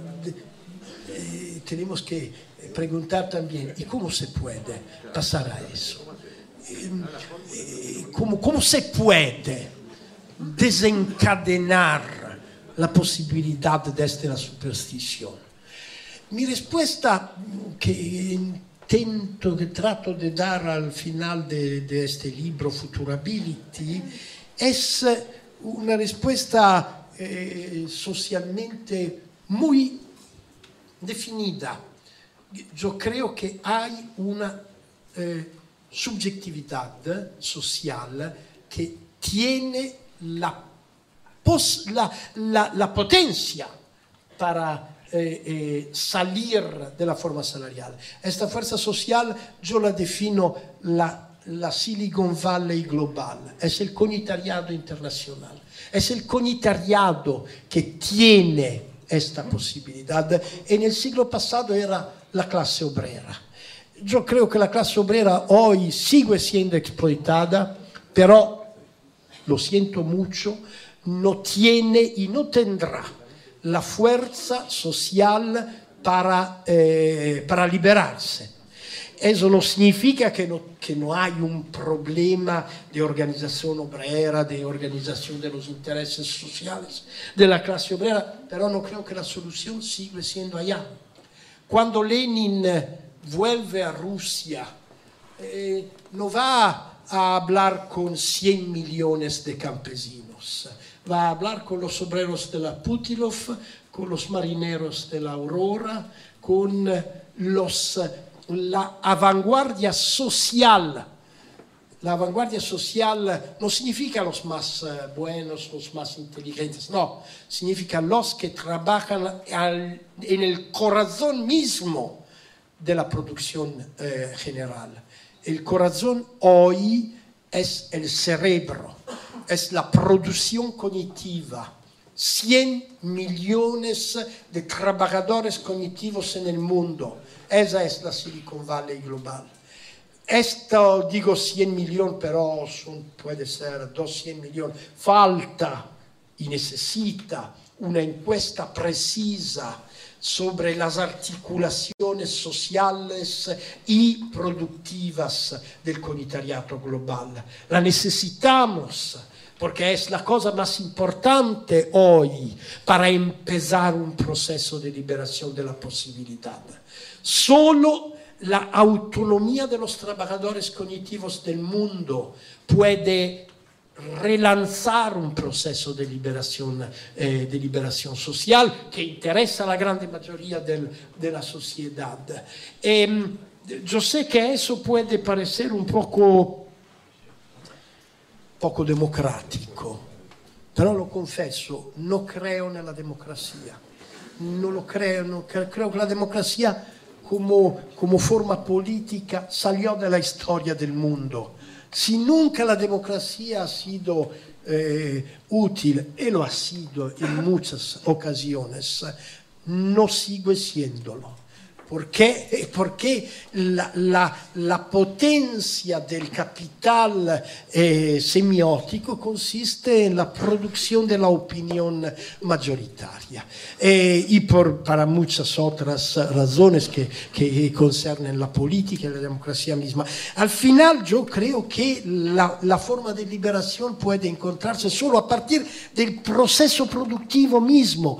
eh, tenemos que preguntar también, ¿y cómo se puede pasar a eso? ¿Cómo, cómo se puede desencadenar la posibilidad de esta superstición? Mi risposta che intento, che tratto di dare al final di questo libro Futurability è una risposta eh, socialmente muy definida. Yo creo que hay una eh, subjetividad social que tiene la, la, la, la potencia para eh, eh, salir de la forma salarial. Esta fuerza social yo la defino la, la Silicon Valley global, es el cognitariado internacional, es el cognitariado que tiene esta posibilidad. En el siglo pasado era la clase obrera. Yo creo que la clase obrera hoy sigue siendo explotada, pero, lo siento mucho, no tiene y no tendrá la fuerza social para, eh, para liberarse. Eso no significa que no, que no, hay un problema de organización obrera, de organización de los intereses sociales de la clase obrera, pero no creo que la solución siga siendo allá. Cuando Lenin vuelve a Rusia, eh, no va a hablar con 100 millones de campesinos, va a hablar con los obreros de la Putilov, con los marineros de la Aurora, con los, la avanguardia social. La vanguardia social no significa los más uh, buenos, los más inteligentes, no, significa los que trabajan al, en el corazón mismo de la producción eh, general. El corazón hoy es el cerebro es la producción cognitiva. 100 millones de trabajadores cognitivos en el mundo. Esa es la Silicon Valley global. Esto digo 100 millones, pero son, puede ser 200 millones. Falta y necesita una encuesta precisa sobre las articulaciones sociales y productivas del comunitariato global. La necesitamos porque es la cosa más importante hoy para empezar un proceso de liberación de la posibilidad. Solo la autonomía de los trabajadores cognitivos del mundo puede relanzar un proceso de liberación, eh, de liberación social que interesa a la grande mayoría del, de la sociedad. Eh, yo sé que eso puede parecer un poco poco democratico, però lo confesso, non creo nella democrazia, non lo creo, non creo, che la democrazia come, come forma politica salió de storia del mondo. Si nunca la democracia ha sido eh, útil, e lo ha sido in muchas ocasiones, no sigue siéndolo. Porque, porque la, la, la, potencia del capital eh, semiótico consiste en la producción de la opinión mayoritaria. Eh, y por, para muchas otras razones que, que, concernen la política y la democracia misma. Al final yo creo que la, la forma de liberación puede encontrarse solo a partir del proceso productivo mismo,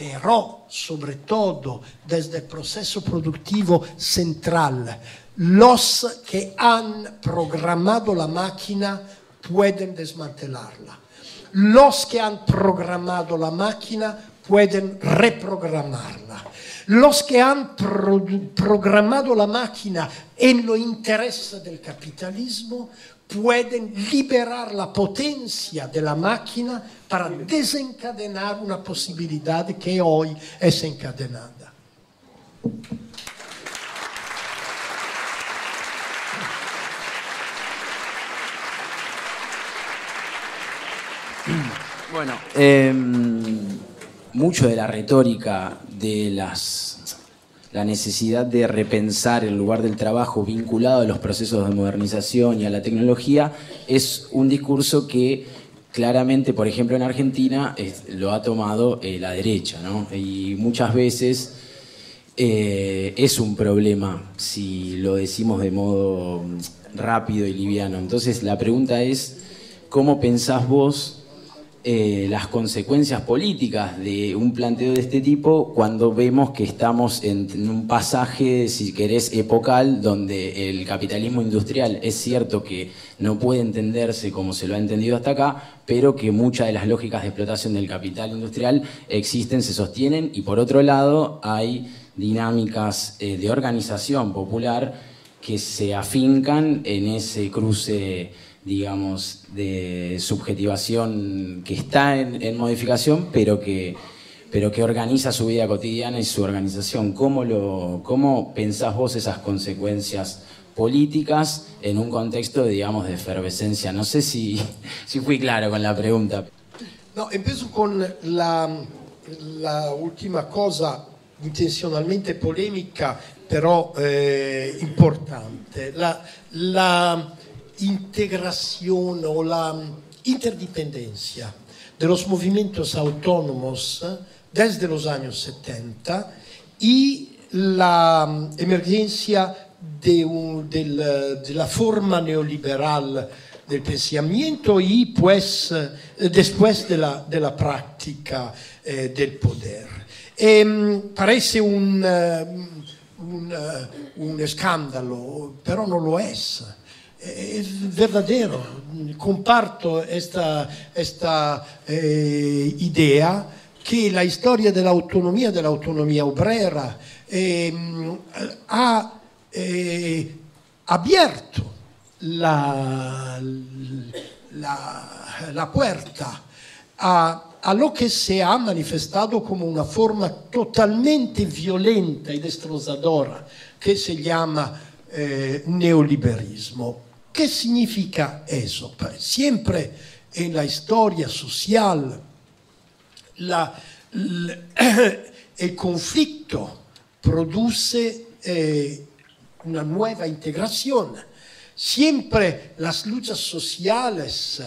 però soprattutto desde el proceso productivo central, los que han programado la máquina pueden desmantelarla. los que han programado la máquina pueden reprogramarla. Los que han pro programado la máquina en lo interés del capitalismo pueden liberar la potencia de la máquina para desencadenar una posibilidad que hoy es encadenada. Bueno, eh, mucho de la retórica de las la necesidad de repensar el lugar del trabajo vinculado a los procesos de modernización y a la tecnología es un discurso que claramente, por ejemplo, en Argentina lo ha tomado eh, la derecha, ¿no? Y muchas veces eh, es un problema si lo decimos de modo rápido y liviano. Entonces la pregunta es, ¿cómo pensás vos eh, las consecuencias políticas de un planteo de este tipo cuando vemos que estamos en, un pasaje, si querés, epocal, donde el capitalismo industrial es cierto que no puede entenderse como se lo ha entendido hasta acá, pero que muchas de las lógicas de explotación del capital industrial existen, se sostienen, y por otro lado hay dinámicas eh, de organización popular que se afincan en ese cruce digamos, de subjetivación que está en, modificación, pero que, pero que organiza su vida cotidiana y su organización. ¿Cómo, lo, ¿Cómo pensás vos esas consecuencias políticas en un contexto, digamos, de efervescencia? No sé si, si fui claro con la pregunta. No, empiezo con la, última cosa intenzionalmente polemica, però eh, importante. La, la, integración o la interdependencia de los movimientos autónomos desde los años 70 y la emergencia de, un, del, de la forma neoliberal del pensamiento y pues después de la, de la práctica eh, del poder. E, parece un, un, un escándalo, pero no lo es es verdadero. Comparto esta, esta eh, idea che la storia dell'autonomia, dell'autonomia obrera, eh, ha eh, abierto la, la, la puerta a, a, lo che si ha manifestato come una forma totalmente violenta e destrozadora che si chiama eh, neoliberismo. ¿Qué significa eso? Siempre en la historia social la, el conflicto produce eh, una nueva integración. Siempre las luchas sociales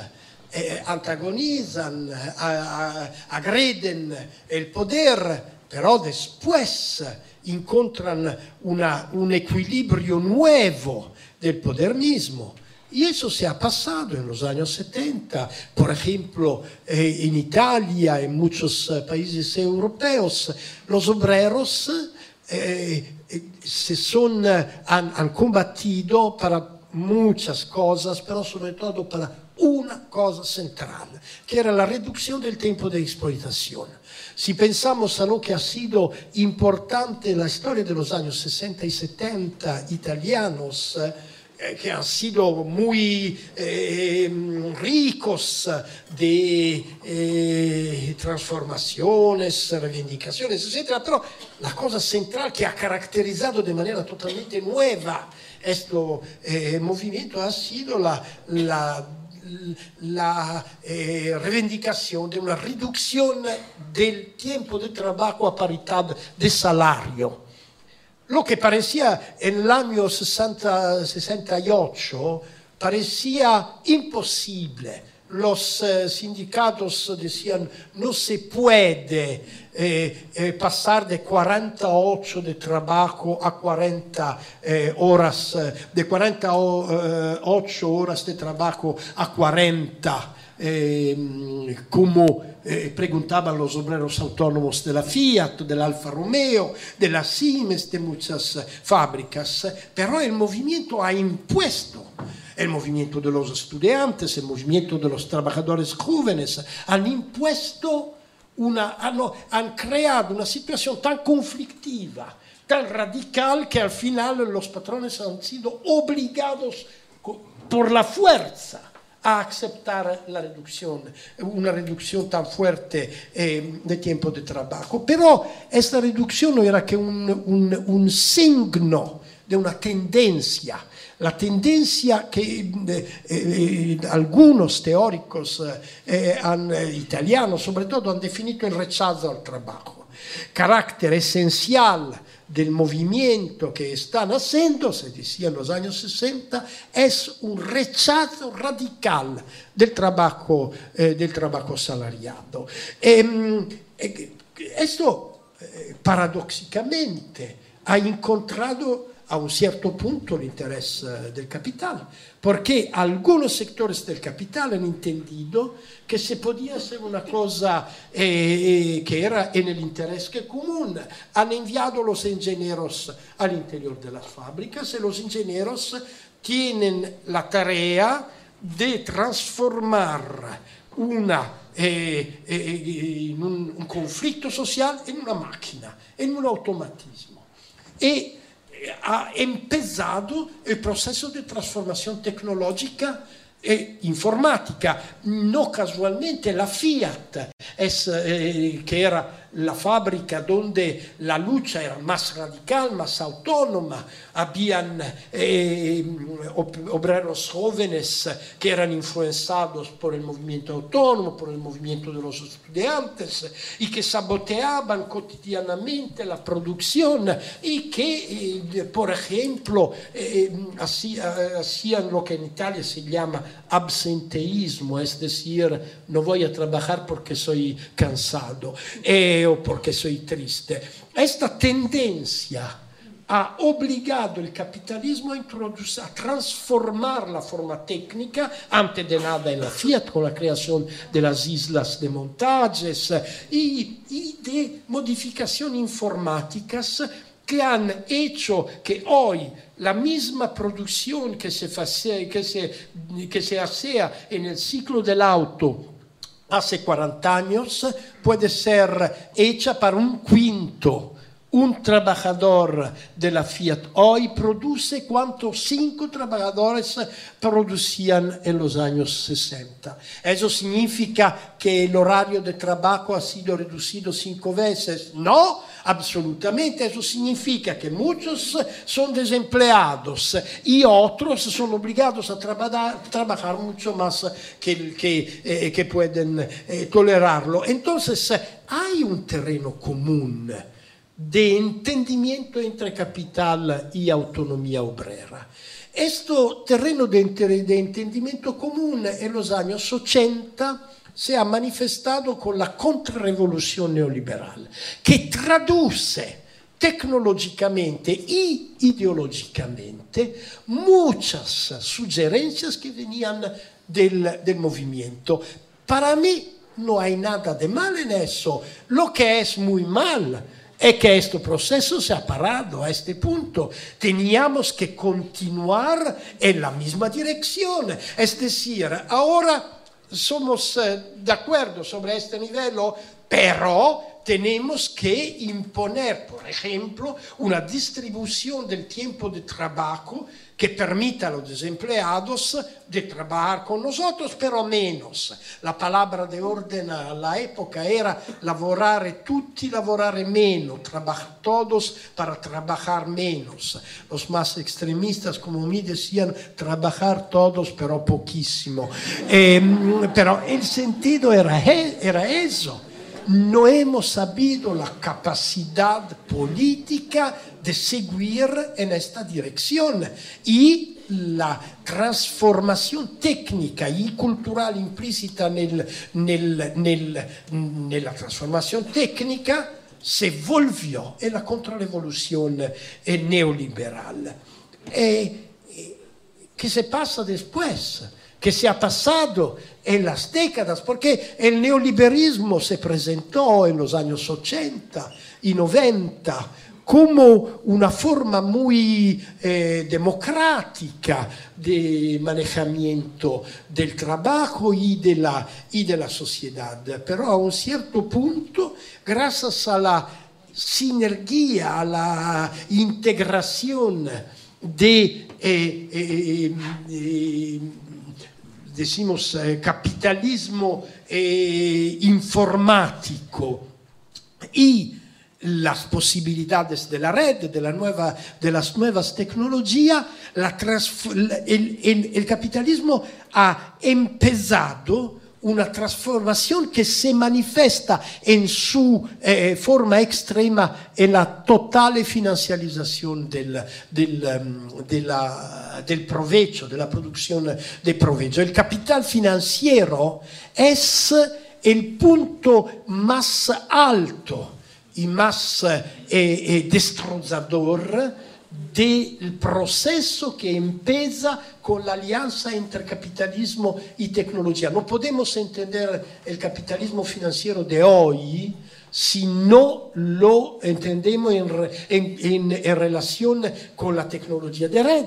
eh, antagonizan, a, a, agreden el poder, pero después encuentran una, un equilibrio nuevo del modernismo. Y eso se ha pasado en los años 70, por ejemplo, eh, en Italia, en muchos países europeos, los obreros eh, eh se son, han, han, combatido para muchas cosas, pero sobre todo para una cosa central, que era la reducción del tiempo de explotación. Si pensamos a lo que ha sido importante en la historia de los años 60 y 70 italianos, Eh, que han sido muy eh, ricos de eh, transformaciones, reivindicaciones, etc. Pero la cosa central que ha caracterizado de manera totalmente nueva este eh, movimiento ha sido la, la la eh, reivindicación de una reducción del tiempo de trabajo a paridad de salario. Lo que parecía en el año 60, 68 parecía imposible. Los eh, sindicatos decían no se puede eh, eh, pasar de 48 de trabajo a 40 eh, horas, eh, de 48 horas de trabajo a 40 eh, como eh, preguntaban los obreros autónomos de la Fiat, del Alfa Romeo, de la Siemens, de muchas fábricas, pero el movimiento ha impuesto. El movimiento de los estudiantes, el movimiento de los trabajadores jóvenes, han impuesto una, hanno, han creado una situación tan conflictiva, tan radical, que al final los patrones han sido obligados por la fuerza a aceptar la reducción, una reducción tan fuerte eh, de tiempo de trabajo. Pero esta reducción no era que un, un, un signo de una tendencia, la tendencia que eh, eh, algunos teóricos eh, han, italianos sobre todo han definido el rechazo al trabajo, carácter esencial del movimiento que está naciendo, se decía en los años 60, es un rechazo radical del trabajo, eh, del trabajo salariado. Eh, esto, eh, paradójicamente, ha encontrado a un cierto punto eh, del capital, porque algunos sectores del capital han entendido que se podía hacer una cosa eh, eh, que era en el interés común. Han enviado los ingenieros al interior de las fábricas los ingenieros tienen la tarea de transformar una, eh, eh, un, un conflitto sociale in una macchina, in un automatismo. E ha empezato il processo di trasformazione tecnologica e informatica. No casualmente la Fiat, es, eh, che era la fábrica donde la lucha era más radical, más autónoma, habían eh, obreros jóvenes que eran influenciados por el movimiento autónomo, por el movimiento de los estudiantes y que saboteaban cotidianamente la producción y que, eh, por ejemplo, eh, hacían lo que en Italia se llama absenteísmo, es decir, no voy a trabajar porque soy cansado. Eh, o porque soy triste. Esta tendencia ha obligado el capitalismo a, a transformar la forma técnica, antes de nada en la Fiat, con la creación de las islas de montajes y, y de modificaciones informáticas que han hecho que hoy la misma producción que se, face, que se, que se hacía en el ciclo del auto hace 40 años puede ser hecha para un quinto. Un trabajador de la Fiat hoy produce cuanto cinco trabajadores producían en los años 60. Eso significa que el horario de trabajo ha sido reducido cinco veces. No, absolutamente. Eso significa que muchos son desempleados y otros son obligados a trabajar, trabajar mucho más que, que, eh, que pueden eh, tolerarlo. Entonces, hay un terreno común de entendimiento entre capital y autonomía obrera. Este terreno de, de entendimiento común en los años 80 se ha manifestado con la contrarrevolución neoliberal, que traduce tecnológicamente y ideológicamente muchas sugerencias que venían del, del movimiento. Para mí no hay nada de mal en eso. Lo que es muy mal es que este proceso se ha parado a este punto. Teníamos que continuar en la misma dirección. Es decir, ahora somos eh, de acuerdo sobre este nivel, pero tenemos que imponer, por ejemplo, una distribución del tiempo de trabajo que permita a los desempleados de trabajar con nosotros, pero menos. La palabra de orden a la época era lavorare tutti, lavorare meno, trabajar todos para trabajar menos. Los más extremistas, como me decían, trabajar todos, pero poquísimo. Eh, pero el sentido era eso no hemos sabido la capacidad política de seguir en esta dirección y la transformación técnica y cultural implícita nel, nel, nel, nella trasformazione tecnica se volvió en la contrarrevolución eh, neoliberal. Eh, ¿Qué se pasa después? Que se ha pasado en las décadas, porque el neoliberalismo se presentó en los años 80 y 90 como una forma muy eh, democrática de manejamiento del trabajo y de, la, y de a un cierto punto, gracias a la sinergia, a la integración de, eh, eh, eh decimos, eh, capitalismo eh, informático. Y las posibilidades de la red, de, la nueva, de las capitalismo ha empezado una transformación que se manifiesta en su eh, forma extrema en la total financialización del, del, um, de la, del provecho, de la producción de provecho. El capital financiero es el punto más alto y más eh, eh, del proceso que empieza con la alianza entre capitalismo y tecnología. No podemos entender el capitalismo financiero de hoy si no lo entendemos en, en, en relación con la tecnología de red.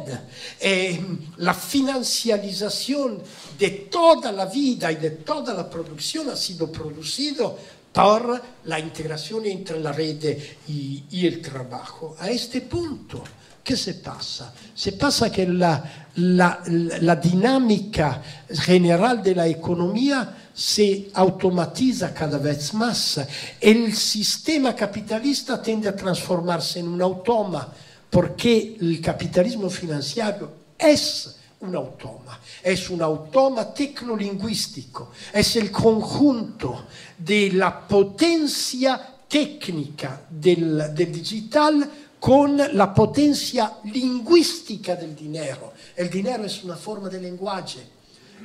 Eh, la financialización de toda la vida y de toda la producción ha sido producido por la integración entre la red y, y el trabajo. A este punto, ¿qué se pasa? Se pasa que la, la, la dinámica general de la economía se automatiza cada vez más. El sistema capitalista tiende a transformarse en un automa porque el capitalismo financiero es un automa, es un automa tecnolingüístico, es el conjunto de la potencia técnica del, del digital con la potencia lingüística del dinero. El dinero es una forma de lenguaje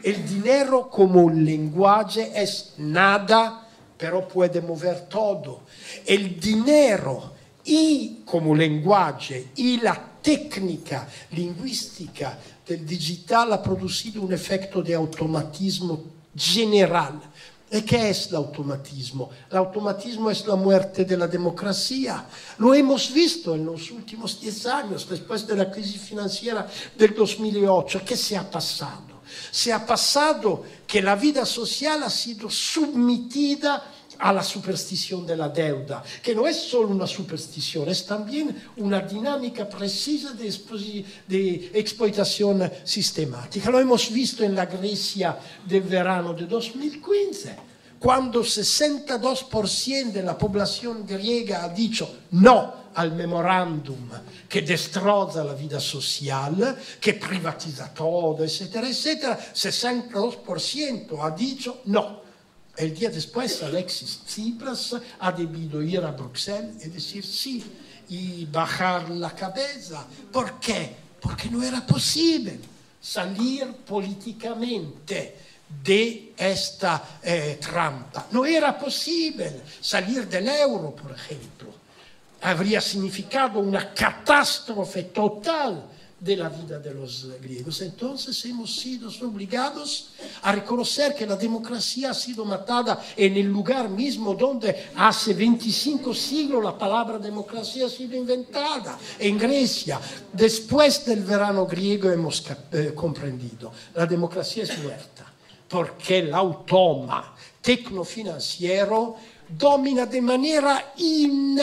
el dinero como lenguaje es nada, pero puede mover todo. El dinero y como lenguaje y la técnica lingüística del digital ha producido un efecto de automatismo general. ¿Y qué es el automatismo? El automatismo es la muerte de la democracia. Lo hemos visto en los últimos 10 años, después de la crisis financiera del 2008. ¿Qué se ha pasado? Se ha pasado que la vida social ha sido submitida a la superstición de la deuda, que no es solo una superstición, es también una dinámica precisa de, de, explotación sistemática. Lo hemos visto en la Grecia del verano de 2015, cuando 62% de la población griega ha dicho no al memorándum che destrozza la vita sociale, che privatizza tutto, eccetera, eccetera, 62% ha detto no. El día después Alexis Tsipras ha debido ir a Bruxelles y decir sí y bajar la cabeza. ¿Por qué? Porque no era posible salir políticamente de esta eh, trampa. No era posible salir del euro, por ejemplo habría significado una catástrofe total de la vida de los griegos. Entonces hemos sido obligados a reconocer que la democracia ha sido matada en el lugar mismo donde hace 25 siglos la palabra democracia ha sido inventada, en Grecia. Después del verano griego hemos eh, comprendido, la democracia es muerta, porque el automa tecnofinanciero domina de manera in,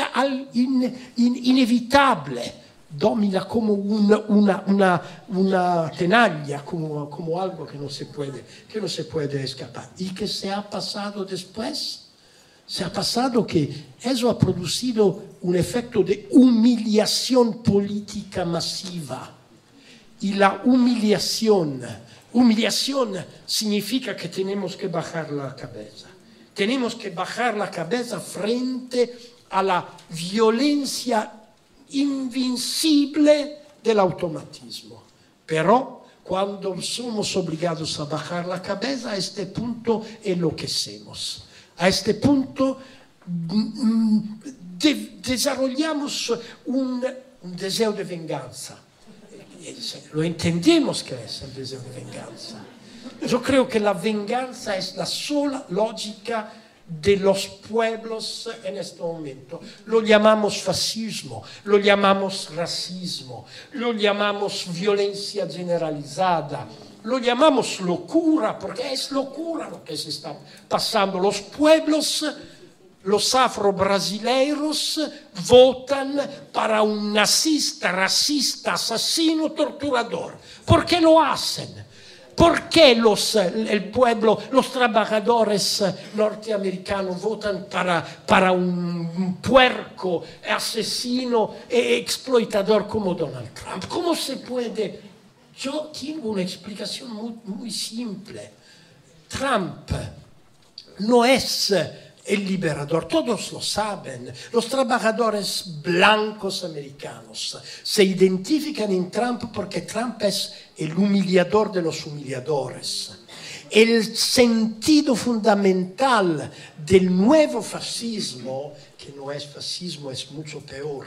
in, in, inevitabile, domina como una, una, una, una tenaglia, como, como, algo que no, se puede, que no se puede escapar. ¿Y qué se ha pasado después? Se ha pasado que eso ha producido un efecto de humillación política masiva. Y la humillación, humillación significa que tenemos que bajar la cabeza tenemos que bajar la cabeza frente a la violencia invincible del automatismo. Pero cuando somos obligados a bajar la cabeza, a este punto enloquecemos. A este punto mm, de, desarrollamos un, un deseo de venganza. Lo entendemos que es el deseo de venganza. Yo creo que la venganza es la sola lógica de los pueblos en este momento. Lo llamamos fascismo, lo llamamos racismo, lo llamamos violencia generalizada, lo llamamos locura, porque es locura lo que se está pasando. Los pueblos los afro-brasileiros votan para un nazista, racista, asesino, torturador. ¿Por qué lo hacen? ¿Por qué los, el pueblo, los trabajadores norteamericanos votan para, para un puerco, asesino e exploitador como Donald Trump? ¿Cómo se puede? Yo tengo una explicación muy, muy simple. Trump no es el liberador, todos lo saben. Los trabajadores blancos americanos se identifican en Trump porque Trump es el humillador de los humilladores. El sentido fundamental del nuevo fascismo que no es fascismo, es mucho peor.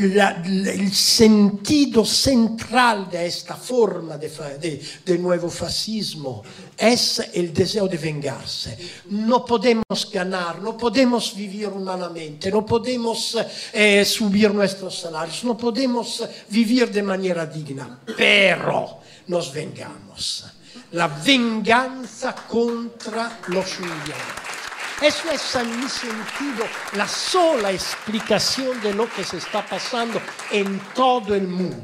La, la, el sentido central de esta forma de, de, de, nuevo fascismo es el deseo de vengarse. No podemos ganar, no podemos vivir humanamente, no podemos eh, subir nuestros salarios, no podemos vivir de manera digna, pero nos vengamos. La venganza contra los humillados. Eso es en mi sentido la sola explicación de lo que se está pasando en todo el mundo.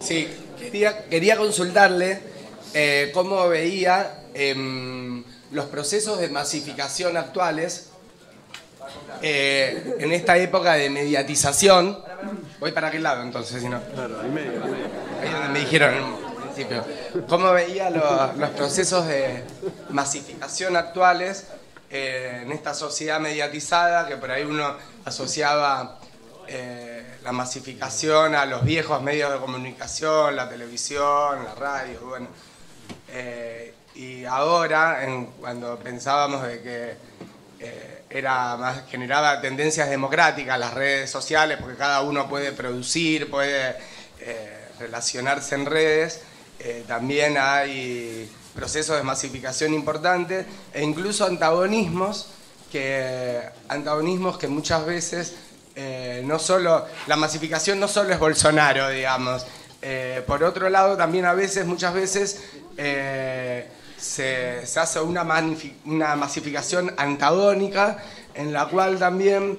Sí, quería, quería consultarle eh, cómo veía eh, los procesos de masificación actuales eh, en esta época de mediatización. Voy para aquel lado entonces, si no. Claro, ahí donde me dijeron en un principio. ¿Cómo veía lo, los procesos de masificación actuales eh, en esta sociedad mediatizada que por ahí uno asociaba eh, la masificación a los viejos medios de comunicación, la televisión, la radio, bueno. Eh, y ahora, cuando pensábamos de que era más, generaba tendencias democráticas las redes sociales, porque cada uno puede producir, puede relacionarse en redes, también hay procesos de masificación importantes e incluso antagonismos que, antagonismos que muchas veces eh, no solo, la masificación no solo es Bolsonaro, digamos. Eh, por otro lado, también a veces, muchas veces, eh, se, se, hace una, una, masificación antagónica en la cual también,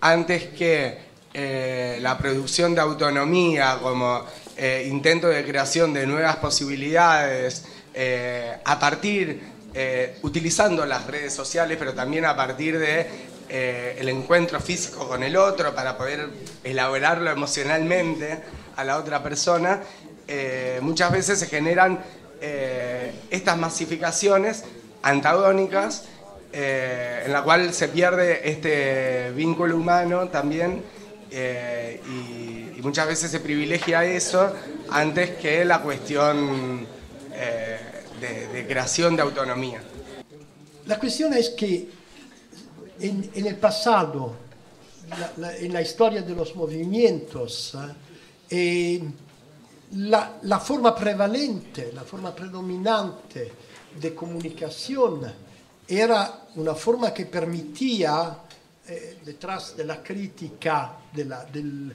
antes que la producción de autonomía como eh, intento de creación de nuevas posibilidades eh, a partir, eh, utilizando las redes sociales, pero también a partir de el encuentro físico con el otro para poder elaborarlo emocionalmente a la otra persona, muchas veces se generan estas masificaciones antagónicas en la cual se pierde este vínculo humano también y y muchas veces se privilegia eso antes que la cuestión eh, de, creación de autonomía. La cuestión es que en, el pasado, en la historia de los movimientos, eh, la, la, forma prevalente, la forma predominante de comunicación era una forma que permitía, eh, detrás de la crítica del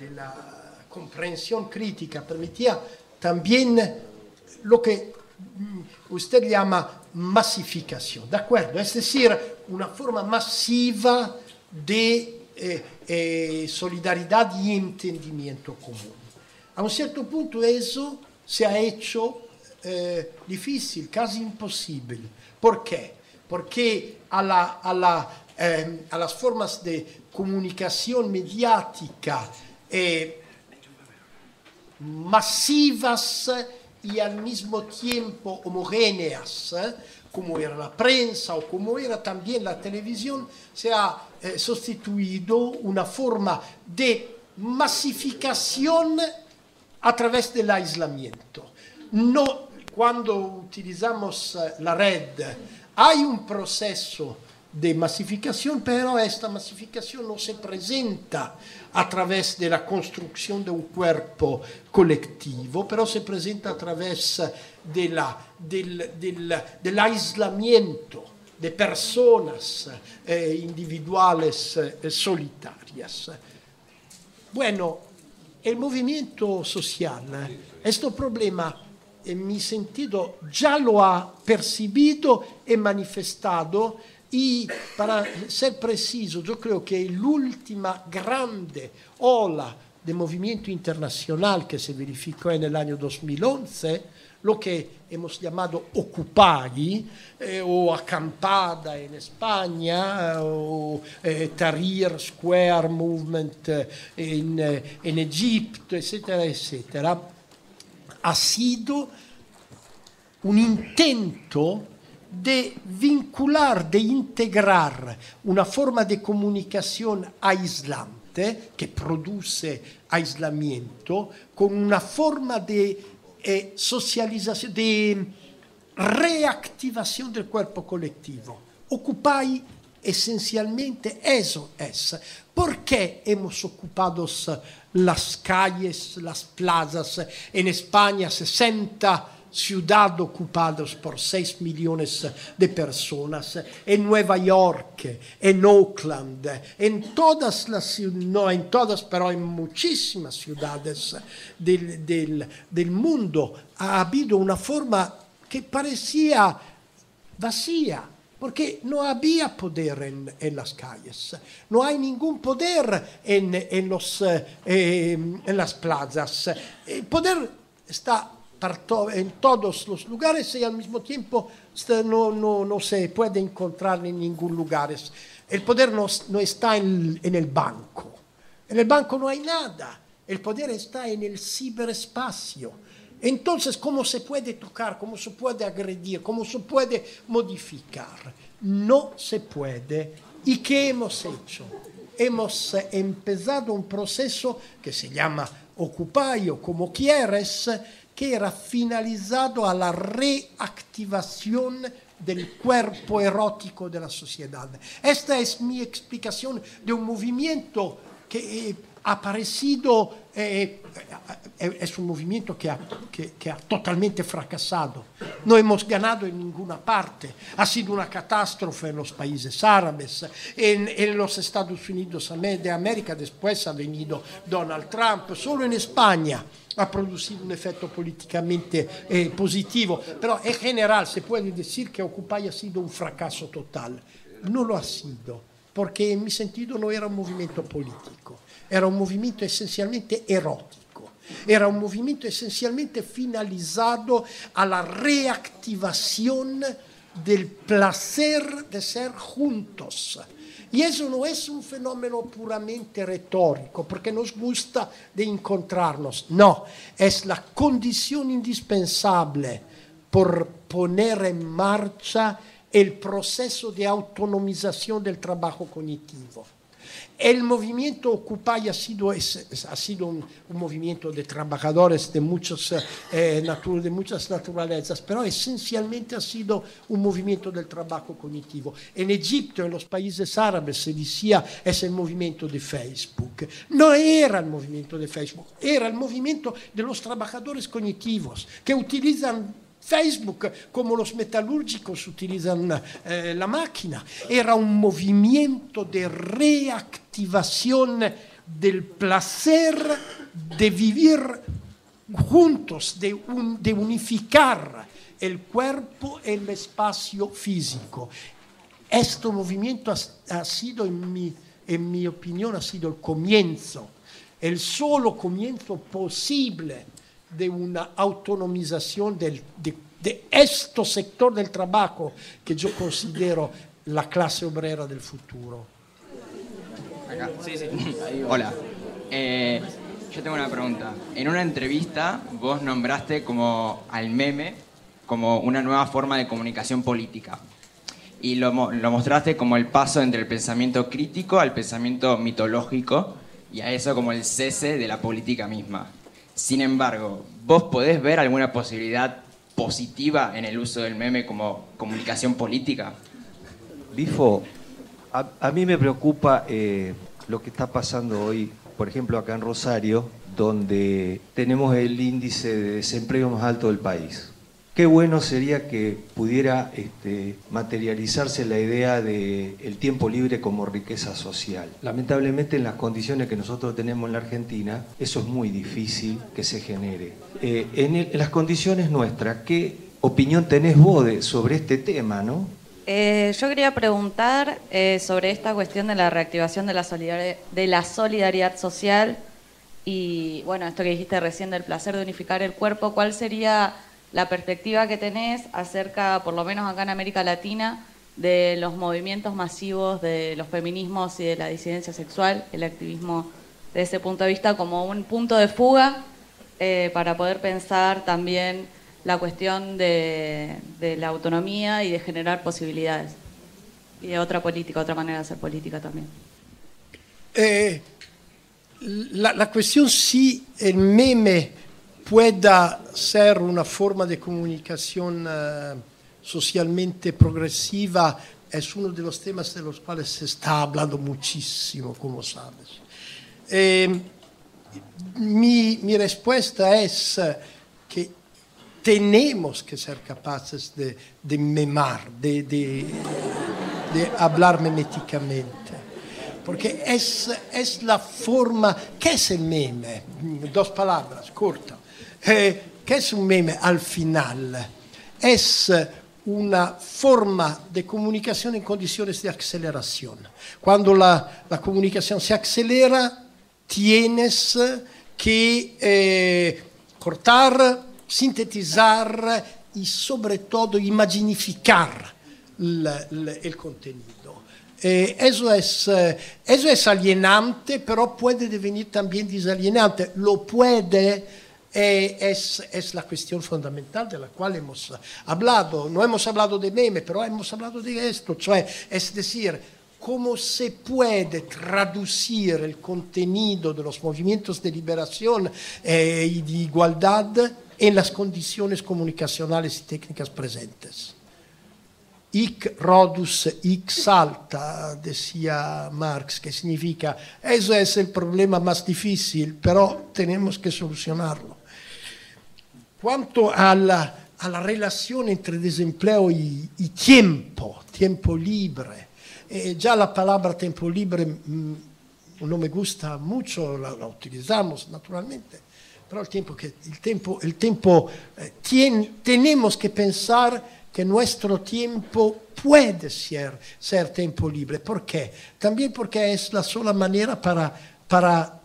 de la comprensión crítica permitía también lo que mm, usted llama masificación, ¿de acuerdo? Es decir, una forma masiva de eh, eh, solidaridad y entendimiento común. A un cierto punto eso se ha hecho eh, difícil, casi imposible. ¿Por qué? Porque a, la, a, la, eh, a las formas de comunicación mediática eh, masivas y al mismo tiempo homogéneas, eh, como era la prensa o como era también la televisión, se ha eh, sustituido una forma de masificación a través del aislamiento. No, cuando utilizamos la red, hay un proceso de masificación, pero esta masificación no se presenta a través de la construcción de un cuerpo colectivo, pero se presenta a través de la, del, del, del aislamiento de personas eh, individuales eh, solitarias. Bueno, el movimiento social, este problema en mi sentido ya lo ha percibido y manifestado y para ser preciso, yo creo que l'ultima grande ola de movimiento internacional que se verificó en el año 2011, lo que hemos llamado Occupy eh, o Acampada en España o eh, Tahrir Square Movement en, eh, en Egipto, etcétera, etcétera, ha sido un intento de vincular, de integrar una forma de comunicación aislante que produce aislamiento con una forma de eh, socialización, de reactivación del cuerpo colectivo. Occupy esencialmente eso es. ¿Por qué hemos ocupado las calles, las plazas? En España 60 ciudades ocupadas por 6 millones de personas, en Nueva York, en Oakland, en todas las no en todas, pero en muchísimas ciudades del, del, del mundo ha habido una forma que parecía vacía, porque no había poder en, en, las calles, no hay ningún poder en, en, los, eh, en las plazas. El poder está en todos los lugares y al mismo tiempo no, no, no se puede encontrar en ningún lugar. El poder no, no está en, el banco. En el banco no hay nada. El poder está en el ciberespacio. Entonces, ¿cómo se puede tocar? ¿Cómo se puede agredir? ¿Cómo se puede modificar? No se puede. ¿Y qué hemos hecho? Hemos empezado un proceso que se llama Occupy como quieres, que era finalizado a la reactivación del cuerpo erótico de la sociedad. Esta es mi explicación de un movimiento que eh, aparecido, es un movimiento que ha, que, que ha, totalmente fracasado. No hemos ganado en ninguna parte. Ha sido una catástrofe en los países árabes, en, en los Estados Unidos de América, después ha venido Donald Trump, solo en España ha producido un efecto políticamente eh, positivo, pero en general se puede decir que Occupy ha sido un fracaso total. No lo ha sido, porque en mi sentido no era un movimiento político, era un movimiento esencialmente erótico, era un movimiento esencialmente finalizado a la reactivación del placer de ser juntos y eso no es un fenómeno puramente retórico, porque nos gusta de encontrarnos. No, es la condición indispensable por poner en marcha el proceso de autonomización del trabajo cognitivo. El movimiento Occupy ha sido, ha sido un, un, movimiento de trabajadores de, muchos, eh, natur, de muchas naturalezas, pero esencialmente ha sido un movimiento del trabajo cognitivo. En Egipto, en los países árabes, se decía es el movimiento de Facebook. No era el movimiento de Facebook, era el movimiento de los trabajadores cognitivos que utilizan Facebook, como los metalúrgicos utilizan eh, la máquina. Era un movimiento de reactivación del placer de vivir juntos, de, un, de unificar el cuerpo y el espacio físico. Este movimiento ha, sido, en mi, en mi opinión, ha sido el comienzo, el solo comienzo posible de una autonomización de, de este sector del trabajo que yo considero la clase obrera del futuro. Acá. Sí, sí. Hola. Eh, yo tengo una pregunta. En una entrevista vos nombraste como al meme como una nueva forma de comunicación política. Y lo, lo mostraste como el paso entre el pensamiento crítico al pensamiento mitológico y a eso como el cese de la política misma. Sin embargo, ¿vos podés ver alguna posibilidad positiva en el uso del meme como comunicación política? Bifo, A, mí me preocupa eh, lo que está pasando hoy, por ejemplo, acá en Rosario, donde tenemos el índice de desempleo más alto del país. Qué bueno sería que pudiera este, materializarse la idea del el tiempo libre como riqueza social. Lamentablemente en las condiciones que nosotros tenemos en la Argentina, eso es muy difícil que se genere. Eh, en, las condiciones nuestras, ¿qué opinión tenés vos sobre este tema? ¿no? Eh, yo quería preguntar eh, sobre esta cuestión de la reactivación de la, de la solidaridad social y, bueno, esto que dijiste recién del placer de unificar el cuerpo, ¿cuál sería la perspectiva que tenés acerca, por lo menos acá en América Latina, de los movimientos masivos de los feminismos y de la disidencia sexual, el activismo de ese punto de vista como un punto de fuga eh, para poder pensar también la cuestión de, la autonomía y de generar posibilidades. Y de otra política, otra manera de hacer política también. Eh, la, la, cuestión si el meme pueda ser una forma de comunicación uh, socialmente progresiva es uno de los temas de los cuales se está hablando muchísimo, como sabes. Eh, mi, mi, respuesta es que tenemos que ser capaces de, de memar, de, hablar meméticamente porque es, la forma, ¿qué es el meme? Dos palabras, corta. Eh, ¿Qué es un meme al final? Es una forma de comunicación en condiciones de aceleración. Cuando la, comunicación se acelera, tienes que eh, cortar, sintetizar y sobre todo imaginificar el contenido. Eh, eso, es, eso es alienante, pero puede devenir también desalienante. Lo puede eh, es, es, la cuestión fundamental de la cual hemos hablado. No hemos hablado de meme, pero hemos hablado de esto, cioè, es decir, cómo se puede traducir el contenido de los movimientos de liberación eh, y igualdad en las condiciones comunicacionales y técnicas presentes. Hic rodus, hic salta, decía Marx, que significa, eso es el problema más difícil, pero tenemos que solucionarlo. Cuanto a la, a la relación entre desempleo y, y tiempo, tiempo libre, eh, ya la palabra tiempo libre mmm, no me gusta mucho, la, la, utilizamos naturalmente, pero el tiempo, que, el tiempo, el tiempo eh, tien, tenemos que pensar que nuestro tiempo puede ser, ser tiempo libre. ¿Por qué? También porque es la sola manera para, para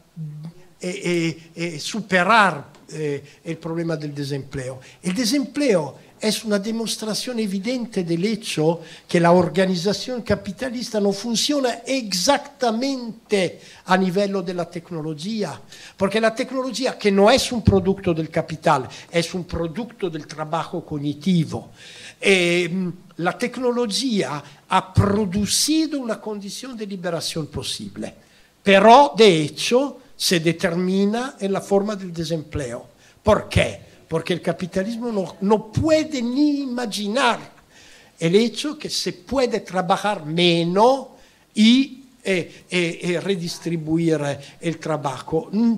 eh, eh, superar eh, el problema del desempleo. El desempleo es una demostración evidente del hecho que la organización capitalista no funciona exactamente a livello della tecnologia, perché la tecnologia, che non è un prodotto del capitale, è un prodotto del trabajo cognitivo. E, la tecnologia ha producido una condizione di liberazione possibile, però de hecho se determina en la forma del desempleo. ¿Por qué? Porque el capitalismo no, no puede ni imaginar el hecho que se puede trabajar menos y eh, eh, eh, redistribuir el trabajo. Mm,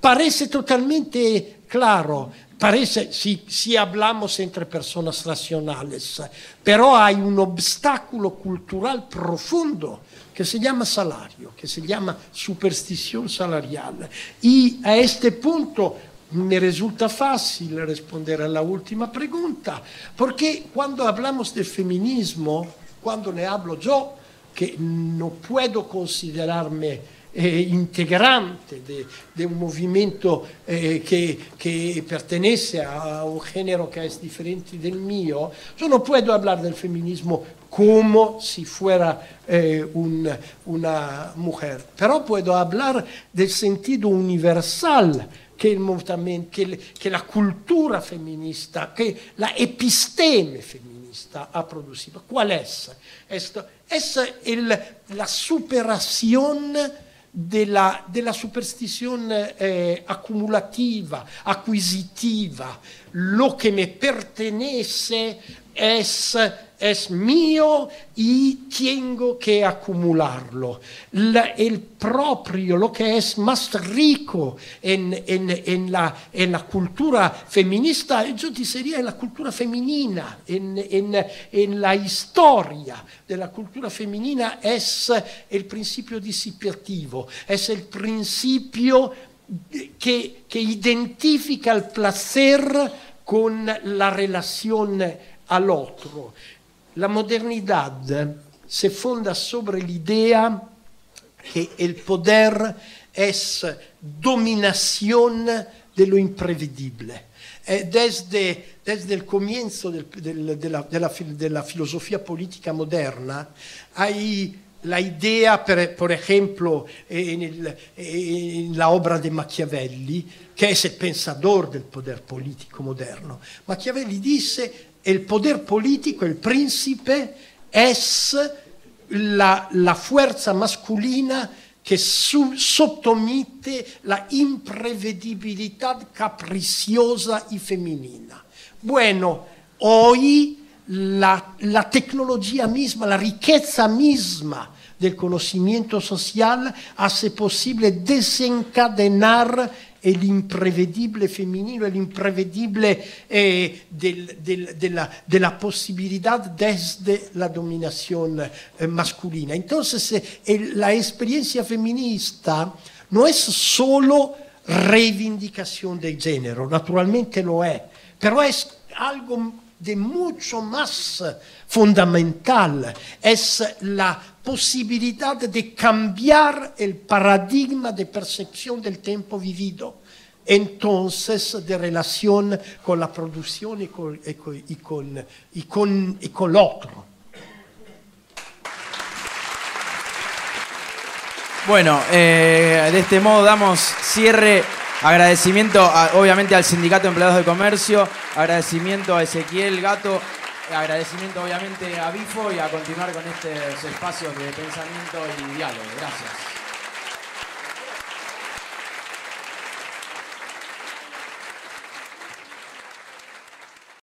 parece totalmente claro, parece si, si, hablamos entre personas racionales, pero hay un obstáculo cultural profundo que se llama salario, que se llama superstición salarial. Y a este punto me resulta fácil responder a la última pregunta, porque cuando hablamos de feminismo, cuando ne hablo yo, que no puedo considerarme eh, integrante de, un movimiento eh, que, que, pertenece a un género que es diferente del mío, yo no puedo hablar del feminismo como si fuera eh, un, una mujer, pero puedo hablar del sentido universal che, il che, che la cultura femminista, che la episteme femminista ha producido. ¿Cuál es? Esto es el, la superación de la, de la superstición eh, acumulativa, acquisitiva, lo che me pertenece es, es mío y tengo que acumularlo. La- el propio, lo que es más rico en, en- en la, en la cultura feminista, yo diría en la cultura femenina, en, en- en la historia de la cultura femenina, es el principio disciplinativo, es el principio que, que identifica el placer con la relación al otro. La modernidad se fonda sobre l'idea que el poder es dominación de lo imprevedible. Eh, desde, desde el comienzo del- del- de, la, de la fil- de la filosofía política moderna hay la idea, per, por ejemplo, en, el- en la obra de Machiavelli, que es el pensador del poder político moderno. Machiavelli dice, el poder político, el príncipe, es la, la fuerza masculina che su- sottomite la imprevedibilità capricciosa y femenina. Bueno, hoy la, la tecnología misma, la riqueza misma del conocimiento social hace posible desencadenar el imprevedible femenino, el imprevedible eh, del- del- de, la, de la posibilidad desde la dominación eh, masculina. Entonces, eh, la experiencia feminista no es solo reivindicación de género, naturalmente lo es, pero es algo de mucho más fundamental, es la posibilidad de cambiar el paradigma de percepción del tiempo vivido, entonces de relación con la producción y con, y con, y con, y con, el otro. Bueno, eh, de este modo damos cierre. Agradecimiento obviamente al Sindicato de Empleados de Comercio, agradecimiento a Ezequiel Gato, agradecimiento obviamente a Bifo y a continuar con estos espacios de pensamiento y diálogo. Gracias.